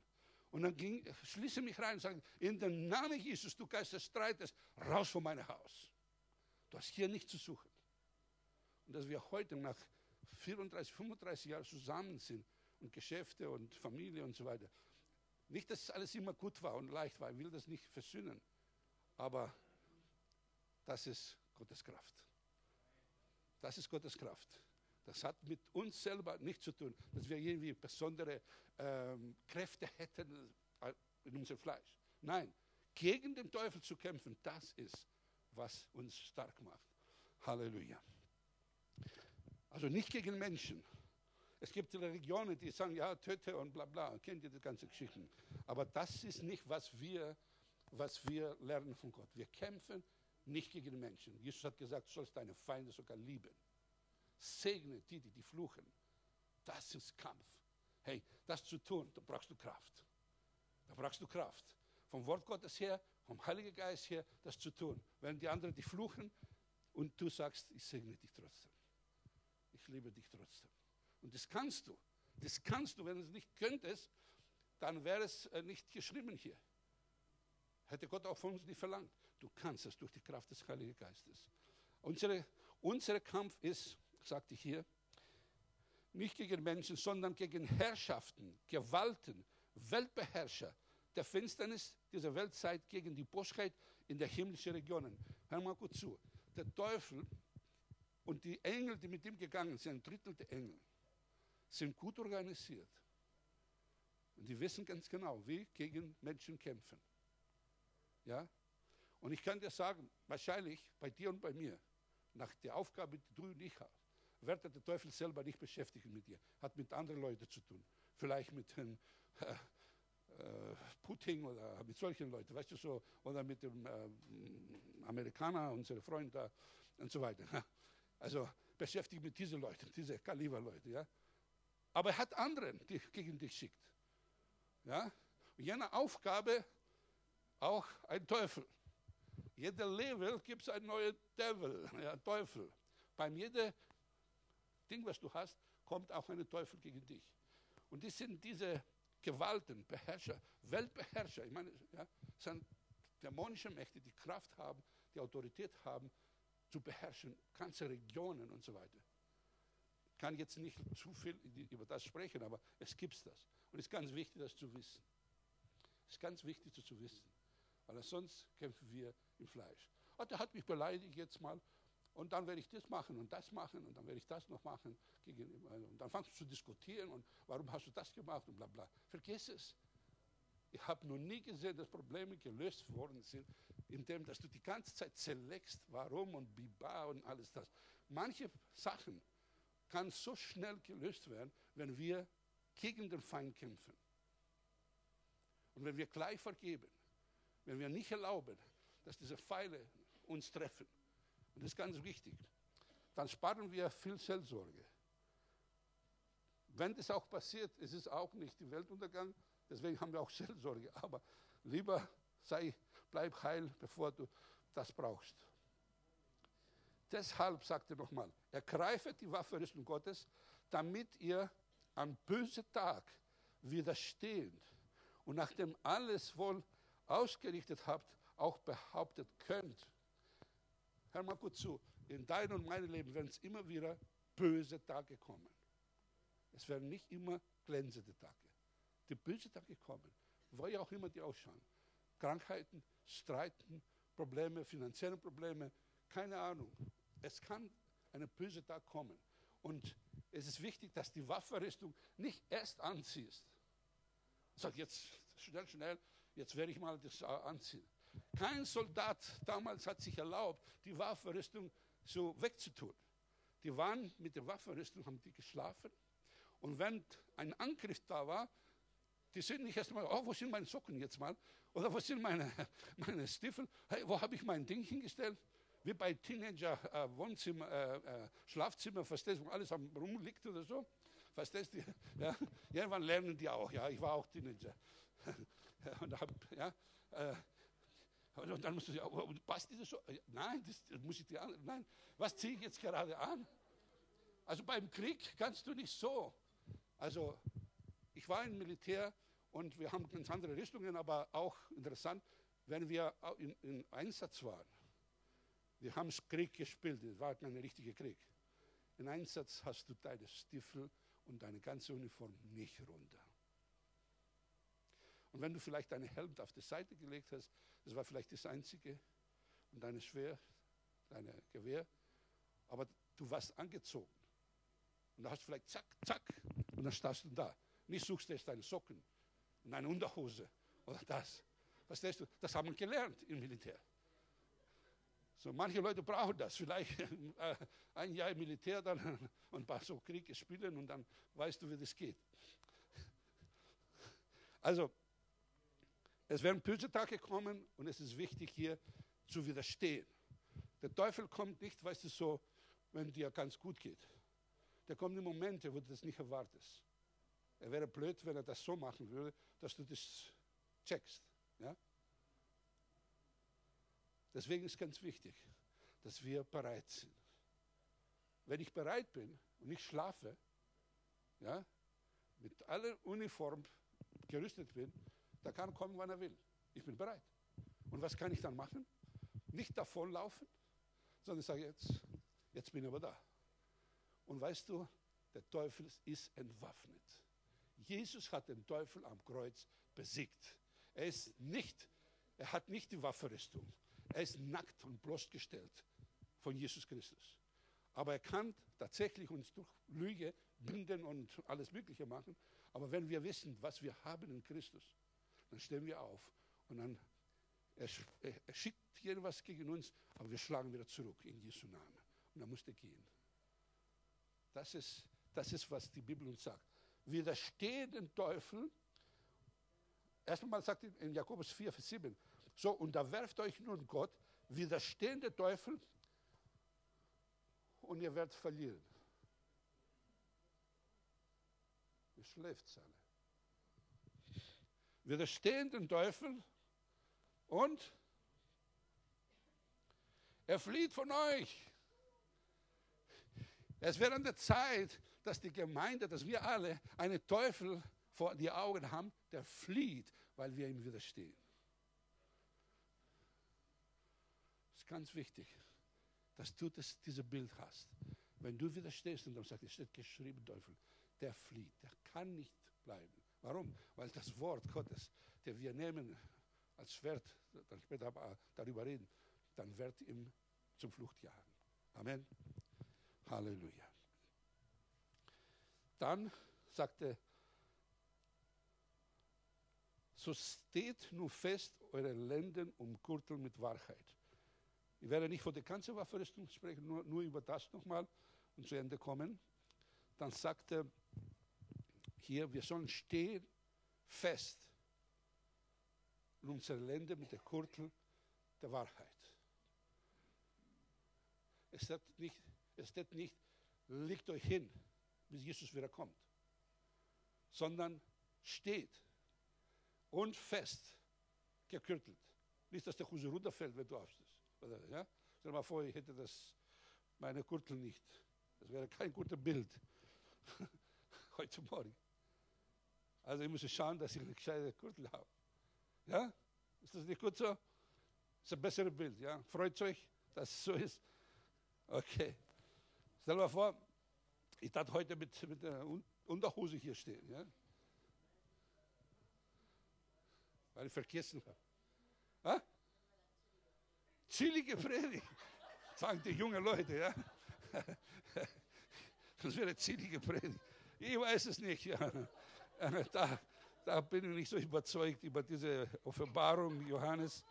Und dann ging, schließe mich rein und sage, in dem Namen Jesus, du Geist des Streites, raus von meinem Haus. Du hast hier nichts zu suchen. Und dass wir heute nach 34, 35 Jahren zusammen sind und Geschäfte und Familie und so weiter. Nicht, dass alles immer gut war und leicht war, ich will das nicht versöhnen. Aber das ist Gottes Kraft. Das ist Gottes Kraft. Das hat mit uns selber nichts zu tun, dass wir irgendwie besondere ähm, Kräfte hätten äh, in unserem Fleisch. Nein, gegen den Teufel zu kämpfen, das ist, was uns stark macht. Halleluja. Also nicht gegen Menschen. Es gibt Religionen, die sagen, ja, töte und bla bla, kennt ihr die ganze Geschichten. Aber das ist nicht, was wir was wir lernen von Gott. Wir kämpfen nicht gegen Menschen. Jesus hat gesagt, du sollst deine Feinde sogar lieben. Segne die, die, die fluchen. Das ist Kampf. Hey, das zu tun, da brauchst du Kraft. Da brauchst du Kraft. Vom Wort Gottes her, vom Heiligen Geist her, das zu tun. Wenn die anderen dich fluchen und du sagst, ich segne dich trotzdem. Ich liebe dich trotzdem. Und das kannst du. Das kannst du. Wenn du es nicht könntest, dann wäre es äh, nicht geschrieben hier. Hätte Gott auch von uns nicht verlangt. Du kannst es durch die Kraft des Heiligen Geistes. Unsere, unser Kampf ist, sagte ich hier, nicht gegen Menschen, sondern gegen Herrschaften, Gewalten, Weltbeherrscher der Finsternis dieser Weltzeit, gegen die Boschheit in der himmlischen Regionen. Hör mal gut zu. Der Teufel und die Engel, die mit ihm gegangen sind, ein Drittel der Engel, sind gut organisiert. Und die wissen ganz genau, wie gegen Menschen kämpfen. Ja? Und ich kann dir sagen, wahrscheinlich bei dir und bei mir, nach der Aufgabe, die du und ich wird der Teufel selber nicht beschäftigen mit dir. Hat mit anderen Leuten zu tun. Vielleicht mit dem äh, äh, Putin oder mit solchen Leuten, weißt du so, oder mit dem äh, Amerikaner, unsere Freunde und so weiter. Also beschäftigt mit diesen Leuten, diese Kaliberleute. Ja? Aber er hat anderen, die gegen dich schickt. Ja? Und jene Aufgabe auch ein Teufel. Jeder Level gibt es einen neuen Devil, ja, Teufel. Beim jedem Ding, was du hast, kommt auch ein Teufel gegen dich. Und das sind diese Gewalten, Beherrscher, Weltbeherrscher. Ich meine, ja, sind dämonische Mächte, die Kraft haben, die Autorität haben, zu beherrschen, ganze Regionen und so weiter. Ich kann jetzt nicht zu viel über das sprechen, aber es gibt das. Und es ist ganz wichtig, das zu wissen. Es ist ganz wichtig, das zu wissen. Weil sonst kämpfen wir im Fleisch. Oh, der hat mich beleidigt jetzt mal. Und dann werde ich das machen und das machen und dann werde ich das noch machen. Und dann fangst du zu diskutieren und warum hast du das gemacht und bla bla. Vergiss es. Ich habe noch nie gesehen, dass Probleme gelöst worden sind, indem dass du die ganze Zeit zerlegst, warum und biba und alles das. Manche Sachen kann so schnell gelöst werden, wenn wir gegen den Feind kämpfen. Und wenn wir gleich vergeben, wenn wir nicht erlauben, dass diese Pfeile uns treffen, und das ist ganz wichtig, dann sparen wir viel Seelsorge. Wenn das auch passiert, ist es auch nicht der Weltuntergang, deswegen haben wir auch Seelsorge. Aber lieber sei, bleib heil, bevor du das brauchst. Deshalb sagt er nochmal, ergreifet die Waffenrüstung Gottes, damit ihr am bösen Tag widerstehend und nachdem alles wohl ausgerichtet habt, auch behauptet könnt. Hör mal gut zu, in deinem und meinem Leben werden es immer wieder böse Tage kommen. Es werden nicht immer glänzende Tage. Die bösen Tage kommen, wie auch immer die ausschauen. Krankheiten, Streiten, Probleme, finanzielle Probleme, keine Ahnung. Es kann ein böser Tag kommen. Und es ist wichtig, dass die Waffenrüstung nicht erst anziehst. Sag jetzt schnell, schnell, jetzt werde ich mal das anziehen. Kein Soldat damals hat sich erlaubt, die Waffenrüstung so wegzutun. Die waren mit der Waffenrüstung, haben die geschlafen. Und wenn ein Angriff da war, die sind nicht erst mal, oh, wo sind meine Socken jetzt mal? Oder wo sind meine, meine Stiefel? Hey, wo habe ich mein Ding hingestellt? Wie bei Teenager äh, Wohnzimmer, äh, äh, Schlafzimmer, verstehst du, wo alles am rumliegt oder so. Verstehst du? Ja? Irgendwann lernen die auch, ja, ich war auch Teenager. und hab, ja, äh, und dann musst du sagen, passt diese so? Nein, das, muss ich dir an. Nein, was ziehe ich jetzt gerade an? Also beim Krieg kannst du nicht so. Also ich war im Militär und wir haben ganz andere Rüstungen, aber auch interessant, wenn wir in, in Einsatz waren. Wir haben Krieg gespielt, es war kein richtiger Krieg. In Einsatz hast du deine Stiefel und deine ganze Uniform nicht runter. Und wenn du vielleicht deine Helm auf die Seite gelegt hast, das war vielleicht das Einzige, und deine Schwer, deine Gewehr, aber du warst angezogen. Und da hast du vielleicht zack, zack, und dann stehst du da. Nicht suchst du jetzt deine Socken und eine Unterhose oder das. Verstehst du? Das haben wir gelernt im Militär. So, manche Leute brauchen das. Vielleicht äh, ein Jahr im Militär dann und ein paar so Kriege spielen und dann weißt du, wie das geht. Also, es werden böse Tage kommen und es ist wichtig, hier zu widerstehen. Der Teufel kommt nicht, weißt du, so, wenn dir ganz gut geht. Der kommt in Momente, wo du das nicht erwartest. Er wäre blöd, wenn er das so machen würde, dass du das checkst. Ja? Deswegen ist ganz wichtig, dass wir bereit sind. Wenn ich bereit bin und ich schlafe, ja, mit aller Uniform gerüstet bin, da kann kommen, wann er will. Ich bin bereit. Und was kann ich dann machen? Nicht davonlaufen, sondern ich sage jetzt, jetzt bin ich aber da. Und weißt du, der Teufel ist entwaffnet. Jesus hat den Teufel am Kreuz besiegt. Er ist nicht, er hat nicht die Waffenrüstung. Er ist nackt und bloßgestellt von Jesus Christus. Aber er kann tatsächlich uns durch Lüge binden und alles Mögliche machen. Aber wenn wir wissen, was wir haben in Christus, dann stehen wir auf und dann er, er schickt irgendwas gegen uns, aber wir schlagen wieder zurück in Jesu Namen. Und dann muss er gehen. Das ist, das ist, was die Bibel uns sagt. Widersteht den Teufel. Erstmal sagt er in Jakobus 4, Vers 7, so, unterwerft euch nun Gott, widerstehen den Teufel und ihr werdet verlieren. Ihr schläft alle widerstehen den Teufel und er flieht von euch. Es wäre an der Zeit, dass die Gemeinde, dass wir alle einen Teufel vor die Augen haben, der flieht, weil wir ihm widerstehen. Das ist ganz wichtig, dass du das, dieses Bild hast. Wenn du widerstehst und dann sagst, es steht geschrieben, Teufel, der flieht, der kann nicht bleiben. Warum? Weil das Wort Gottes, der wir nehmen als Schwert, dann später darüber reden, dann wird ihm zum Flucht jagen. Amen. Halleluja. Dann sagte, so steht nun fest eure Lenden umgürteln mit Wahrheit. Ich werde nicht von der ganzen Waffenrüstung sprechen, nur, nur über das nochmal und zu Ende kommen. Dann sagte hier, wir sollen stehen fest in unserer Lände mit der Gürtel der Wahrheit. Es steht nicht, es steht nicht, legt euch hin, bis Jesus wieder kommt, sondern steht und fest gekürtelt. Nicht, dass der Huse runterfällt, wenn du aufstehst. Ja? Stell dir mal vor, ich hätte das, meine Gürtel nicht. Das wäre kein gutes Bild heute Morgen. Also ich muss schauen, dass ich eine gescheite Gürtel habe. Ja? Ist das nicht gut so? Ist ein besseres Bild. Ja? Freut euch, dass es so ist. Okay. Stell dir mal vor, ich darf heute mit, mit der Unterhose hier stehen. Ja? Weil ich vergessen habe. Ha? Chillige Predigt, sagen die jungen Leute. Ja? Das wäre eine chillige Predigt. Ich weiß es nicht. Ja. Da, da bin ich nicht so überzeugt über diese Offenbarung Johannes.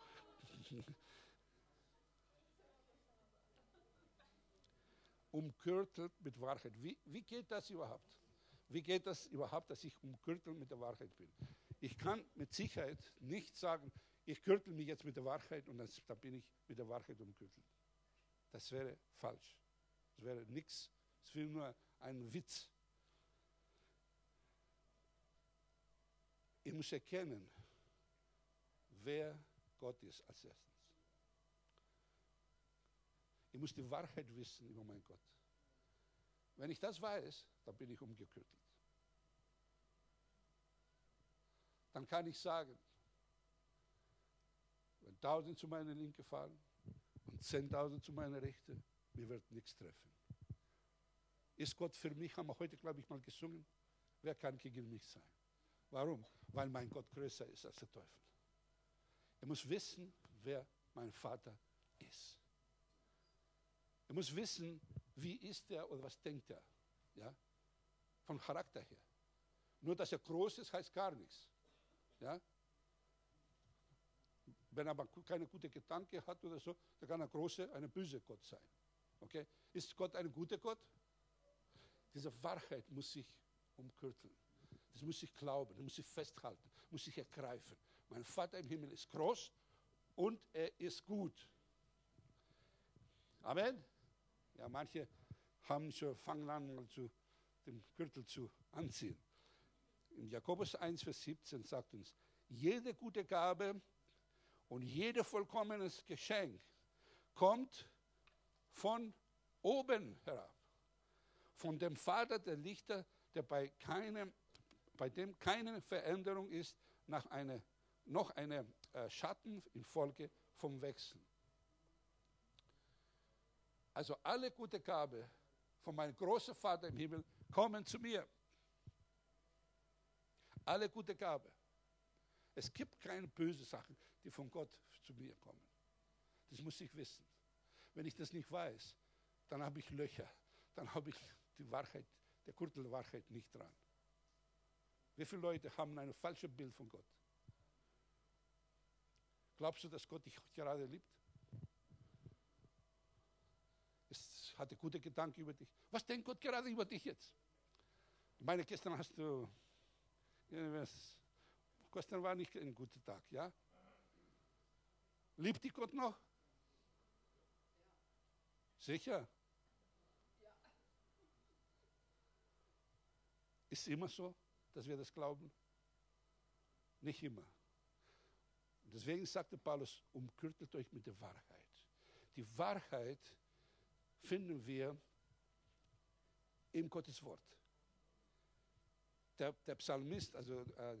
umgürtelt mit Wahrheit. Wie, wie geht das überhaupt? Wie geht das überhaupt, dass ich umgürtelt mit der Wahrheit bin? Ich kann mit Sicherheit nicht sagen, ich gürtel mich jetzt mit der Wahrheit und dann, bin ich mit der Wahrheit umgürtelt. Das wäre falsch. Das wäre nichts. Es wäre nur ein Witz. Ich muss erkennen, wer Gott ist als erstes. Ich muss die Wahrheit wissen über meinen Gott. Wenn ich das weiß, dann bin ich umgekürtelt. Dann kann ich sagen, wenn tausend zu meiner Linke fallen und zehntausend zu meiner Rechte, mir wird nichts treffen. Ist Gott für mich, haben wir heute, glaube ich, mal gesungen. Wer kann gegen mich sein? Warum? Weil mein Gott größer ist als der Teufel. Er muss wissen, wer mein Vater ist. Er muss wissen, wie ist er oder was denkt er. Ja? Vom Charakter her. Nur, dass er groß ist, heißt gar nichts. Ja? Wenn er aber keine gute Gedanken hat oder so, dann kann er große, eine böse Gott sein. Okay? Ist Gott ein guter Gott? Diese Wahrheit muss sich umkürzeln. Das muss ich glauben, das muss ich festhalten, muss ich ergreifen. Mein Vater im Himmel ist groß und er ist gut. Amen. Ja, manche haben schon fangen an, zu, den Gürtel zu anziehen. In Jakobus 1, Vers 17 sagt uns, jede gute Gabe und jedes vollkommenes Geschenk kommt von oben herab, von dem Vater der Lichter, der bei, keinem, bei dem keine Veränderung ist, nach einer, noch eine äh, Schatten infolge vom Wechsel. Also alle gute Gabe von meinem großen Vater im Himmel kommen zu mir. Alle gute Gabe. Es gibt keine bösen Sachen, die von Gott zu mir kommen. Das muss ich wissen. Wenn ich das nicht weiß, dann habe ich Löcher. Dann habe ich die Wahrheit, der Gürtel Wahrheit nicht dran. Wie viele Leute haben ein falsches Bild von Gott? Glaubst du, dass Gott dich gerade liebt? hatte gute Gedanken über dich. Was denkt Gott gerade über dich jetzt? Ich meine, gestern hast du, gestern war nicht ein guter Tag, ja? Liebt dich Gott noch? Sicher? Ist es immer so, dass wir das glauben? Nicht immer. deswegen sagte Paulus, umkürtelt euch mit der Wahrheit. Die Wahrheit finden wir im Gottes Wort. der, der Psalmist, also äh,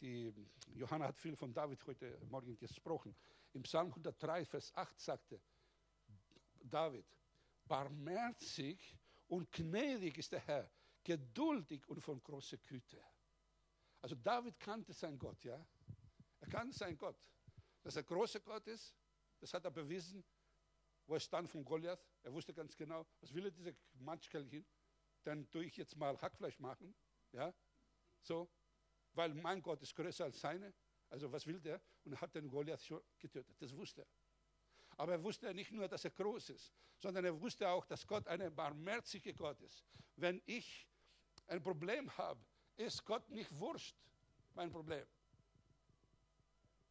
die Johanna hat viel von David heute Morgen gesprochen. Im Psalm 103, Vers 8 sagte David, barmherzig und gnädig ist der Herr, geduldig und von großer Güte. Also David kannte seinen Gott, ja. Er kannte seinen Gott. Dass er großer Gott ist, das hat er bewiesen, wo er stand von Goliath. Er wusste ganz genau, was will er dieser Matschkerlchen? Dann tue ich jetzt mal Hackfleisch machen, ja. So, weil mein Gott ist größer als seine. Also was will der? Und er hat den Goliath schon getötet. Das wusste er. Aber er wusste nicht nur, dass er groß ist, sondern er wusste auch, dass Gott ein barmherziger Gott ist. Wenn ich ein Problem habe, ist Gott nicht wurscht, mein Problem.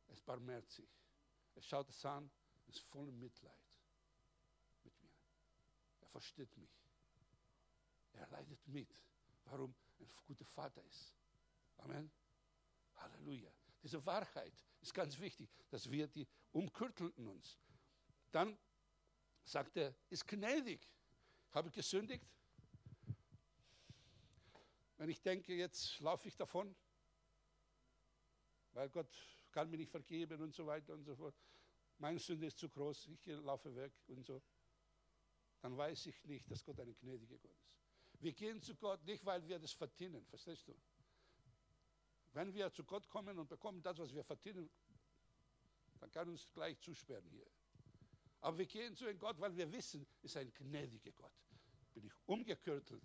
Er ist barmherzig. Er schaut es an, ist voll Mitleid mit mir. Er versteht mich. Er leidet mit, warum ein guter Vater ist. Amen. Halleluja. Diese Wahrheit ist ganz wichtig, dass wir die umkürtelten uns. Dann sagt er, ist gnädig. Habe ich gesündigt? Wenn ich denke, jetzt laufe ich davon, weil Gott kann mir nicht vergeben und so weiter und so fort. Meine Sünde ist zu groß, ich laufe weg und so. Dann weiß ich nicht, dass Gott ein gnädiger Gott ist. Wir gehen zu Gott nicht, weil wir das verdienen, verstehst du? Wenn wir zu Gott kommen und bekommen das, was wir verdienen, dann kann uns gleich zusperren hier. Aber wir gehen zu einem Gott, weil wir wissen, ist ein gnädiger Gott. Bin ich umgekürtelt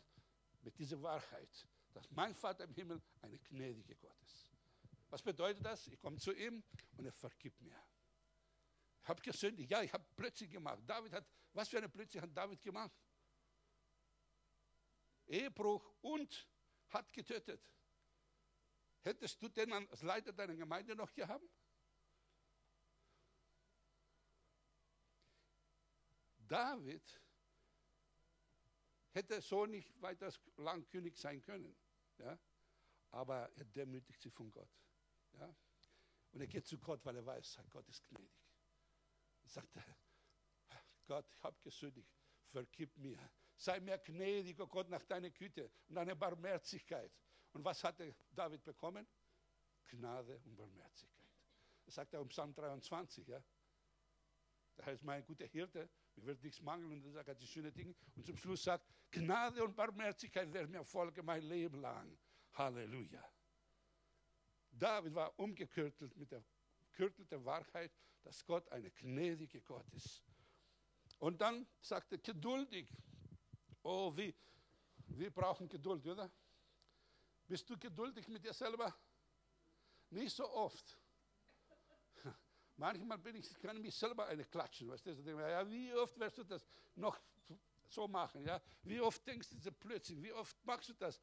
mit dieser Wahrheit, dass mein Vater im Himmel ein gnädiger Gott ist. Was bedeutet das? Ich komme zu ihm und er vergibt mir. Ich habe gesündigt. Ja, ich habe plötzlich gemacht. David hat, was für eine plötzlich hat David gemacht? Ehebruch und hat getötet. Hättest du den als Leiter deiner Gemeinde noch gehabt? David hätte so nicht weiter lang König sein können. Ja? Aber er demütigt sich von Gott. Ja? Und er geht zu Gott, weil er weiß, Gott ist gnädig. Und sagt er, Gott, ich habe gesündigt, vergib mir. Sei mir gnädig, oh Gott, nach deiner Güte und deiner Barmherzigkeit. Und was hatte David bekommen? Gnade und Barmherzigkeit. Das sagt er im Psalm 23. Ja? Da heißt mein guter Hirte, mir wird nichts mangeln und er sagt er die schönen Dinge. Und zum Schluss sagt, Gnade und Barmherzigkeit werden mir folgen mein Leben lang. Halleluja. David war umgekürtelt mit der gekürtelten Wahrheit, dass Gott eine gnädige Gott ist. Und dann sagt er, geduldig. Oh, wie, wir brauchen Geduld, oder? Bist du geduldig mit dir selber? Nicht so oft. Manchmal bin ich, kann ich mich selber eine klatschen. Weißt du? Ja, wie oft wirst du das noch so machen? Ja? Wie oft denkst du plötzlich? Wie oft machst du das?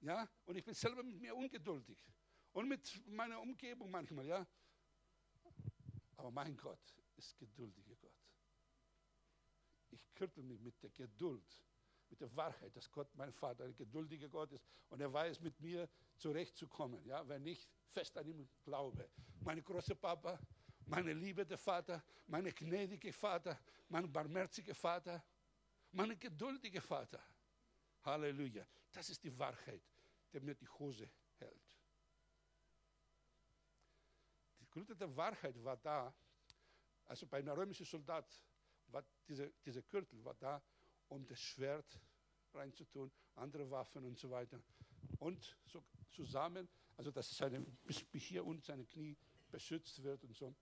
Ja? Und ich bin selber mit mir ungeduldig. Und mit meiner Umgebung manchmal, ja. Aber mein Gott ist geduldiger Gott. Ich kürtel mich mit der Geduld mit der Wahrheit, dass Gott, mein Vater, ein geduldiger Gott ist und er weiß, mit mir zurechtzukommen, ja, wenn ich fest an ihm glaube. Mein großer Papa, meine liebende Vater, meine gnädige Vater, mein barmherziger Vater, mein geduldiger Vater. Halleluja. Das ist die Wahrheit, der mir die Hose hält. Die Gründe der Wahrheit war da, also bei einem römischen Soldat war diese, dieser Gürtel war da, um das Schwert reinzutun, andere Waffen und so weiter. Und so zusammen, also dass seine, bis hier unten seine Knie beschützt wird und so.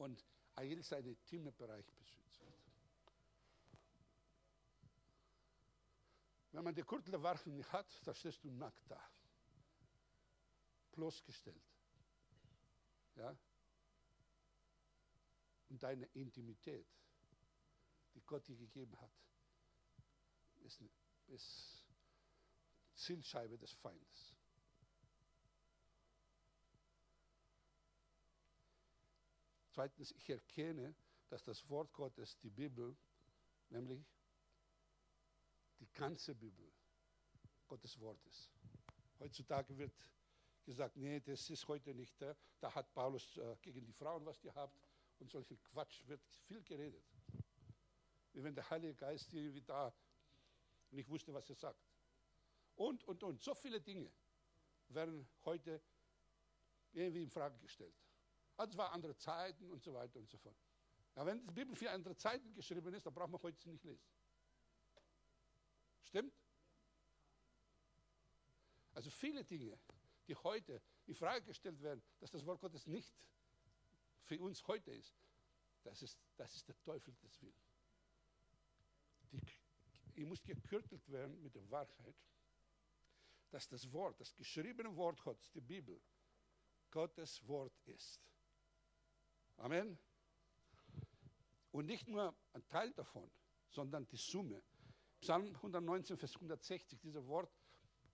Und all seine Themenbereich beschützt. Wenn man die Waffen nicht hat, dann stehst du nackt da. Bloßgestellt. Ja? Und deine Intimität, die Gott dir gegeben hat, ist, ist Zielscheibe des Feindes. Zweitens, ich erkenne, dass das Wort Gottes, die Bibel, nämlich die ganze Bibel, Gottes Wort ist. Heutzutage wird gesagt, nee, das ist heute nicht da. Da hat Paulus äh, gegen die Frauen was gehabt und solchen Quatsch wird viel geredet. Wie wenn der Heilige Geist irgendwie da und ich wusste, was er sagt. Und, und, und, so viele Dinge. werden heute irgendwie in Frage gestellt. Also es waren andere Zeiten und so weiter und so fort. Ja, wenn die Bibel für andere Zeiten geschrieben ist, dann braucht man heute sie nicht lesen. Stimmt? Also viele Dinge, die heute in Frage gestellt werden, dass das Wort Gottes nicht für uns heute ist, das ist, das ist der Teufel des Willen. Die, ich muss gekürtelt werden mit der Wahrheit, dass das Wort, das geschriebene Wort Gottes, die Bibel, Gottes Wort ist. Amen. Und nicht nur ein Teil davon, sondern die Summe. Psalm 119, Vers 160, dieses Wort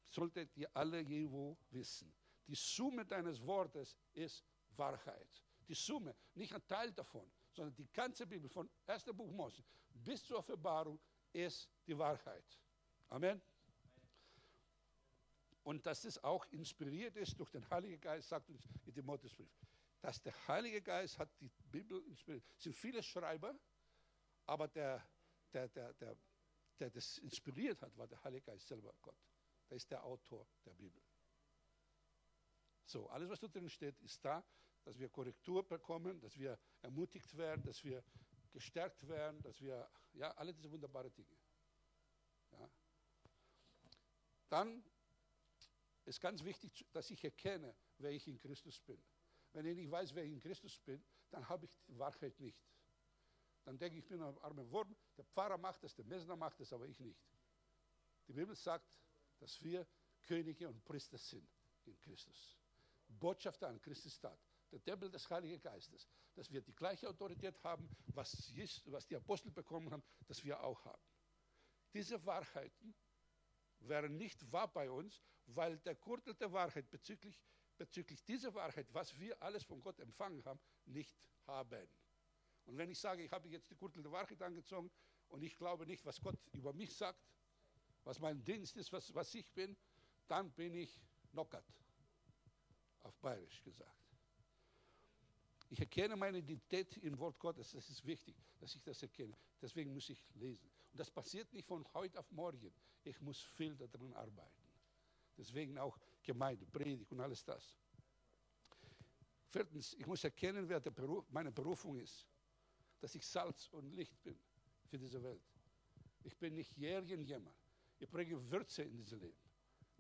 solltet ihr alle jewo wissen. Die Summe deines Wortes ist Wahrheit. Die Summe, nicht ein Teil davon, sondern die ganze Bibel von 1. Buch Mose bis zur Offenbarung ist die Wahrheit. Amen. Und dass es auch inspiriert ist durch den Heiligen Geist, sagt uns in Timotheusbrief. Dass der Heilige Geist hat die Bibel inspiriert. Es sind viele Schreiber, aber der, der, der, der, der das inspiriert hat, war der Heilige Geist selber, Gott. Der ist der Autor der Bibel. So, alles, was da drin steht, ist da, dass wir Korrektur bekommen, dass wir ermutigt werden, dass wir gestärkt werden, dass wir, ja, alle diese wunderbaren Dinge. Ja. Dann ist ganz wichtig, dass ich erkenne, wer ich in Christus bin. Wenn ich nicht weiß, wer ich in Christus bin, dann habe ich die Wahrheit nicht. Dann denke ich, ich bin ein armer Wurm, der Pfarrer macht das, der Messner macht das, aber ich nicht. Die Bibel sagt, dass wir Könige und Priester sind in Christus. Botschafter an Christi Stadt, der Tempel des Heiligen Geistes, dass wir die gleiche Autorität haben, was, Jesus, was die Apostel bekommen haben, dass wir auch haben. Diese Wahrheiten wären nicht wahr bei uns, weil der Gürtel der Wahrheit bezüglich, bezüglich dieser Wahrheit, was wir alles von Gott empfangen haben, nicht haben. Und wenn ich sage, ich habe jetzt die Gürtel der Wahrheit angezogen und ich glaube nicht, was Gott über mich sagt, was mein Dienst ist, was, was ich bin, dann bin ich knockert auf Bayerisch gesagt. Ich erkenne meine Identität im Wort Gottes, das ist wichtig, dass ich das erkenne. Deswegen muss ich lesen. Und das passiert nicht von heute auf morgen. Ich muss viel daran arbeiten. Deswegen auch Gemeinde, Predigt und alles das. Viertens, ich muss erkennen, wer Beruf, meine Berufung ist. Dass ich Salz und Licht bin für diese Welt. Ich bin nicht irgendjemand. Ich bringe Würze in dieses Leben.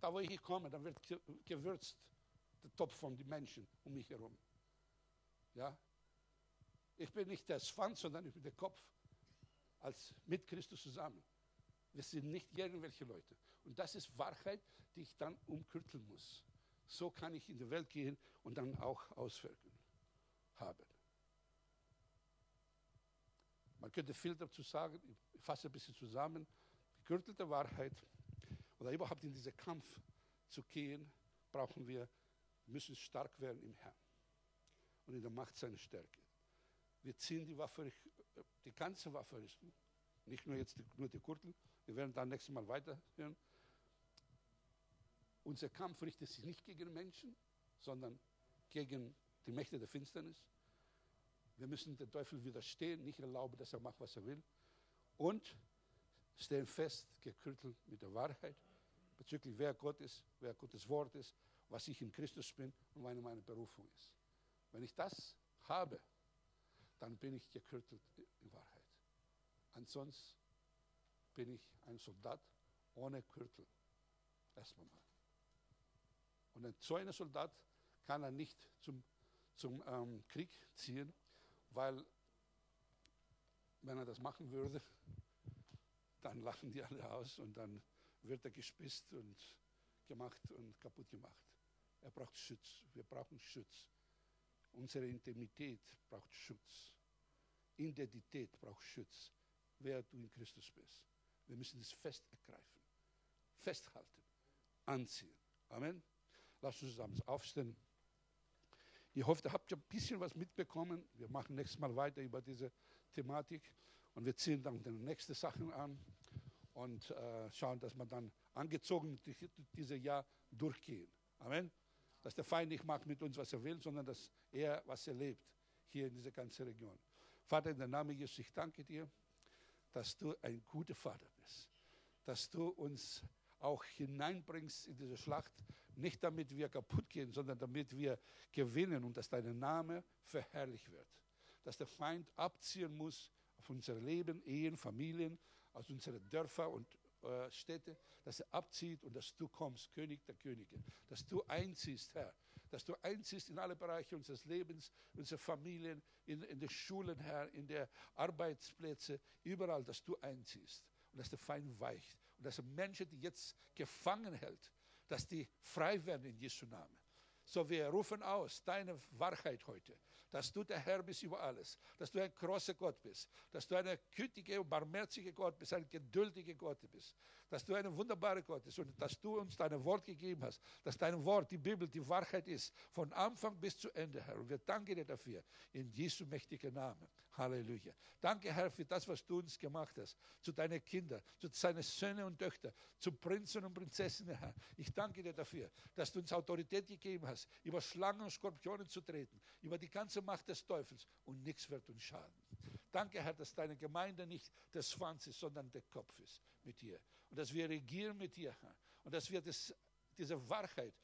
Da, wo ich komme, dann wird gewürzt der Topf von den Menschen um mich herum. Ja? Ich bin nicht der Schwanz, sondern ich bin der Kopf. Als mit Christus zusammen. Wir sind nicht irgendwelche Leute. Und das ist Wahrheit, die ich dann umkürzeln muss. So kann ich in die Welt gehen und dann auch Auswirkungen haben. Man könnte viel dazu sagen, ich fasse ein bisschen zusammen. Gekürtelte Wahrheit oder überhaupt in diesen Kampf zu gehen, brauchen wir müssen stark werden im Herrn und in der Macht seiner Stärke. Wir ziehen die Waffe, die ganze Waffenrüstung, nicht nur jetzt die, nur die Gürtel, wir werden dann nächstes Mal weiterhören. Unser Kampf richtet sich nicht gegen Menschen, sondern gegen die Mächte der Finsternis. Wir müssen dem Teufel widerstehen, nicht erlauben, dass er macht, was er will. Und stehen fest, gekürtelt mit der Wahrheit bezüglich wer Gott ist, wer Gottes Wort ist was ich in Christus bin und meine, meine Berufung ist. Wenn ich das habe, dann bin ich gekürtelt in Wahrheit. Ansonsten bin ich ein Soldat ohne Kürtel. Erstmal mal. Und ein, so ein Soldat kann er nicht zum, zum ähm, Krieg ziehen, weil wenn er das machen würde, dann lachen die alle aus und dann wird er gespisst und gemacht und kaputt gemacht. Er braucht Schutz. Wir brauchen Schutz. Unsere Intimität braucht Schutz. Identität braucht Schutz. Wer du in Christus bist. Wir müssen es fest ergreifen, festhalten, anziehen. Amen. Lass uns zusammen aufstehen. Ich hoffe, ihr habt ein bisschen was mitbekommen. Wir machen nächstes Mal weiter über diese Thematik und wir ziehen dann die nächsten Sachen an und äh, schauen, dass wir dann angezogen dieses Jahr durchgehen. Amen dass der Feind nicht macht mit uns, was er will, sondern dass er, was er lebt, hier in dieser ganzen Region. Vater, in der Namen Jesus, ich danke dir, dass du ein guter Vater bist, dass du uns auch hineinbringst in diese Schlacht, nicht damit wir kaputt gehen, sondern damit wir gewinnen und dass dein Name verherrlicht wird. Dass der Feind abziehen muss auf unser Leben, Ehen, Familien, aus unseren Dörfern und äh, Städte, dass er abzieht und dass du kommst, König der Könige, dass du einziehst, Herr, dass du einziehst in alle Bereiche unseres Lebens, unserer Familien, in, in den Schulen, Herr, in der Arbeitsplätze, überall, dass du einziehst und dass der Feind weicht und dass Menschen, die jetzt gefangen hält, dass die frei werden in Jesu Namen. So, wir rufen aus deine Wahrheit heute, dass du der Herr bist über alles, dass du ein großer Gott bist, dass du ein gütige und barmherzige Gott bist, ein geduldiger Gott bist, dass du ein wunderbarer Gott bist und dass du uns dein Wort gegeben hast, dass dein Wort, die Bibel, die Wahrheit ist, von Anfang bis zu Ende, Herr. Und wir danken dir dafür, in Jesu mächtigen Namen. Halleluja. Danke, Herr, für das, was du uns gemacht hast, zu deinen Kindern, zu deinen Söhnen und Töchtern, zu Prinzen und Prinzessinnen, Herr. Ich danke dir dafür, dass du uns Autorität gegeben hast, über Schlangen und Skorpionen zu treten, über die ganze Macht des Teufels und nichts wird uns schaden. Danke, Herr, dass deine Gemeinde nicht der Schwanz ist, sondern der Kopf ist mit dir. Und dass wir regieren mit dir, Herr. Und dass wir das, diese Wahrheit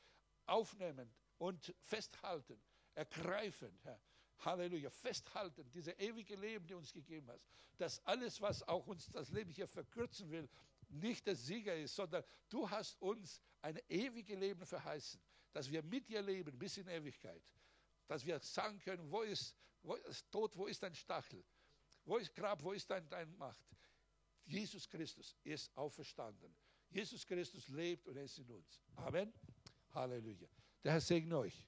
aufnehmen und festhalten, ergreifen, Herr. Halleluja, festhalten, diese ewige Leben, die uns gegeben hast. Dass alles, was auch uns das Leben hier verkürzen will, nicht der Sieger ist, sondern du hast uns ein ewiges Leben verheißen, dass wir mit dir leben bis in Ewigkeit. Dass wir sagen können, wo ist, wo ist Tod, wo ist dein Stachel? Wo ist Grab, wo ist dein, deine Macht? Jesus Christus ist auferstanden. Jesus Christus lebt und er ist in uns. Amen. Halleluja. Der Herr segne euch.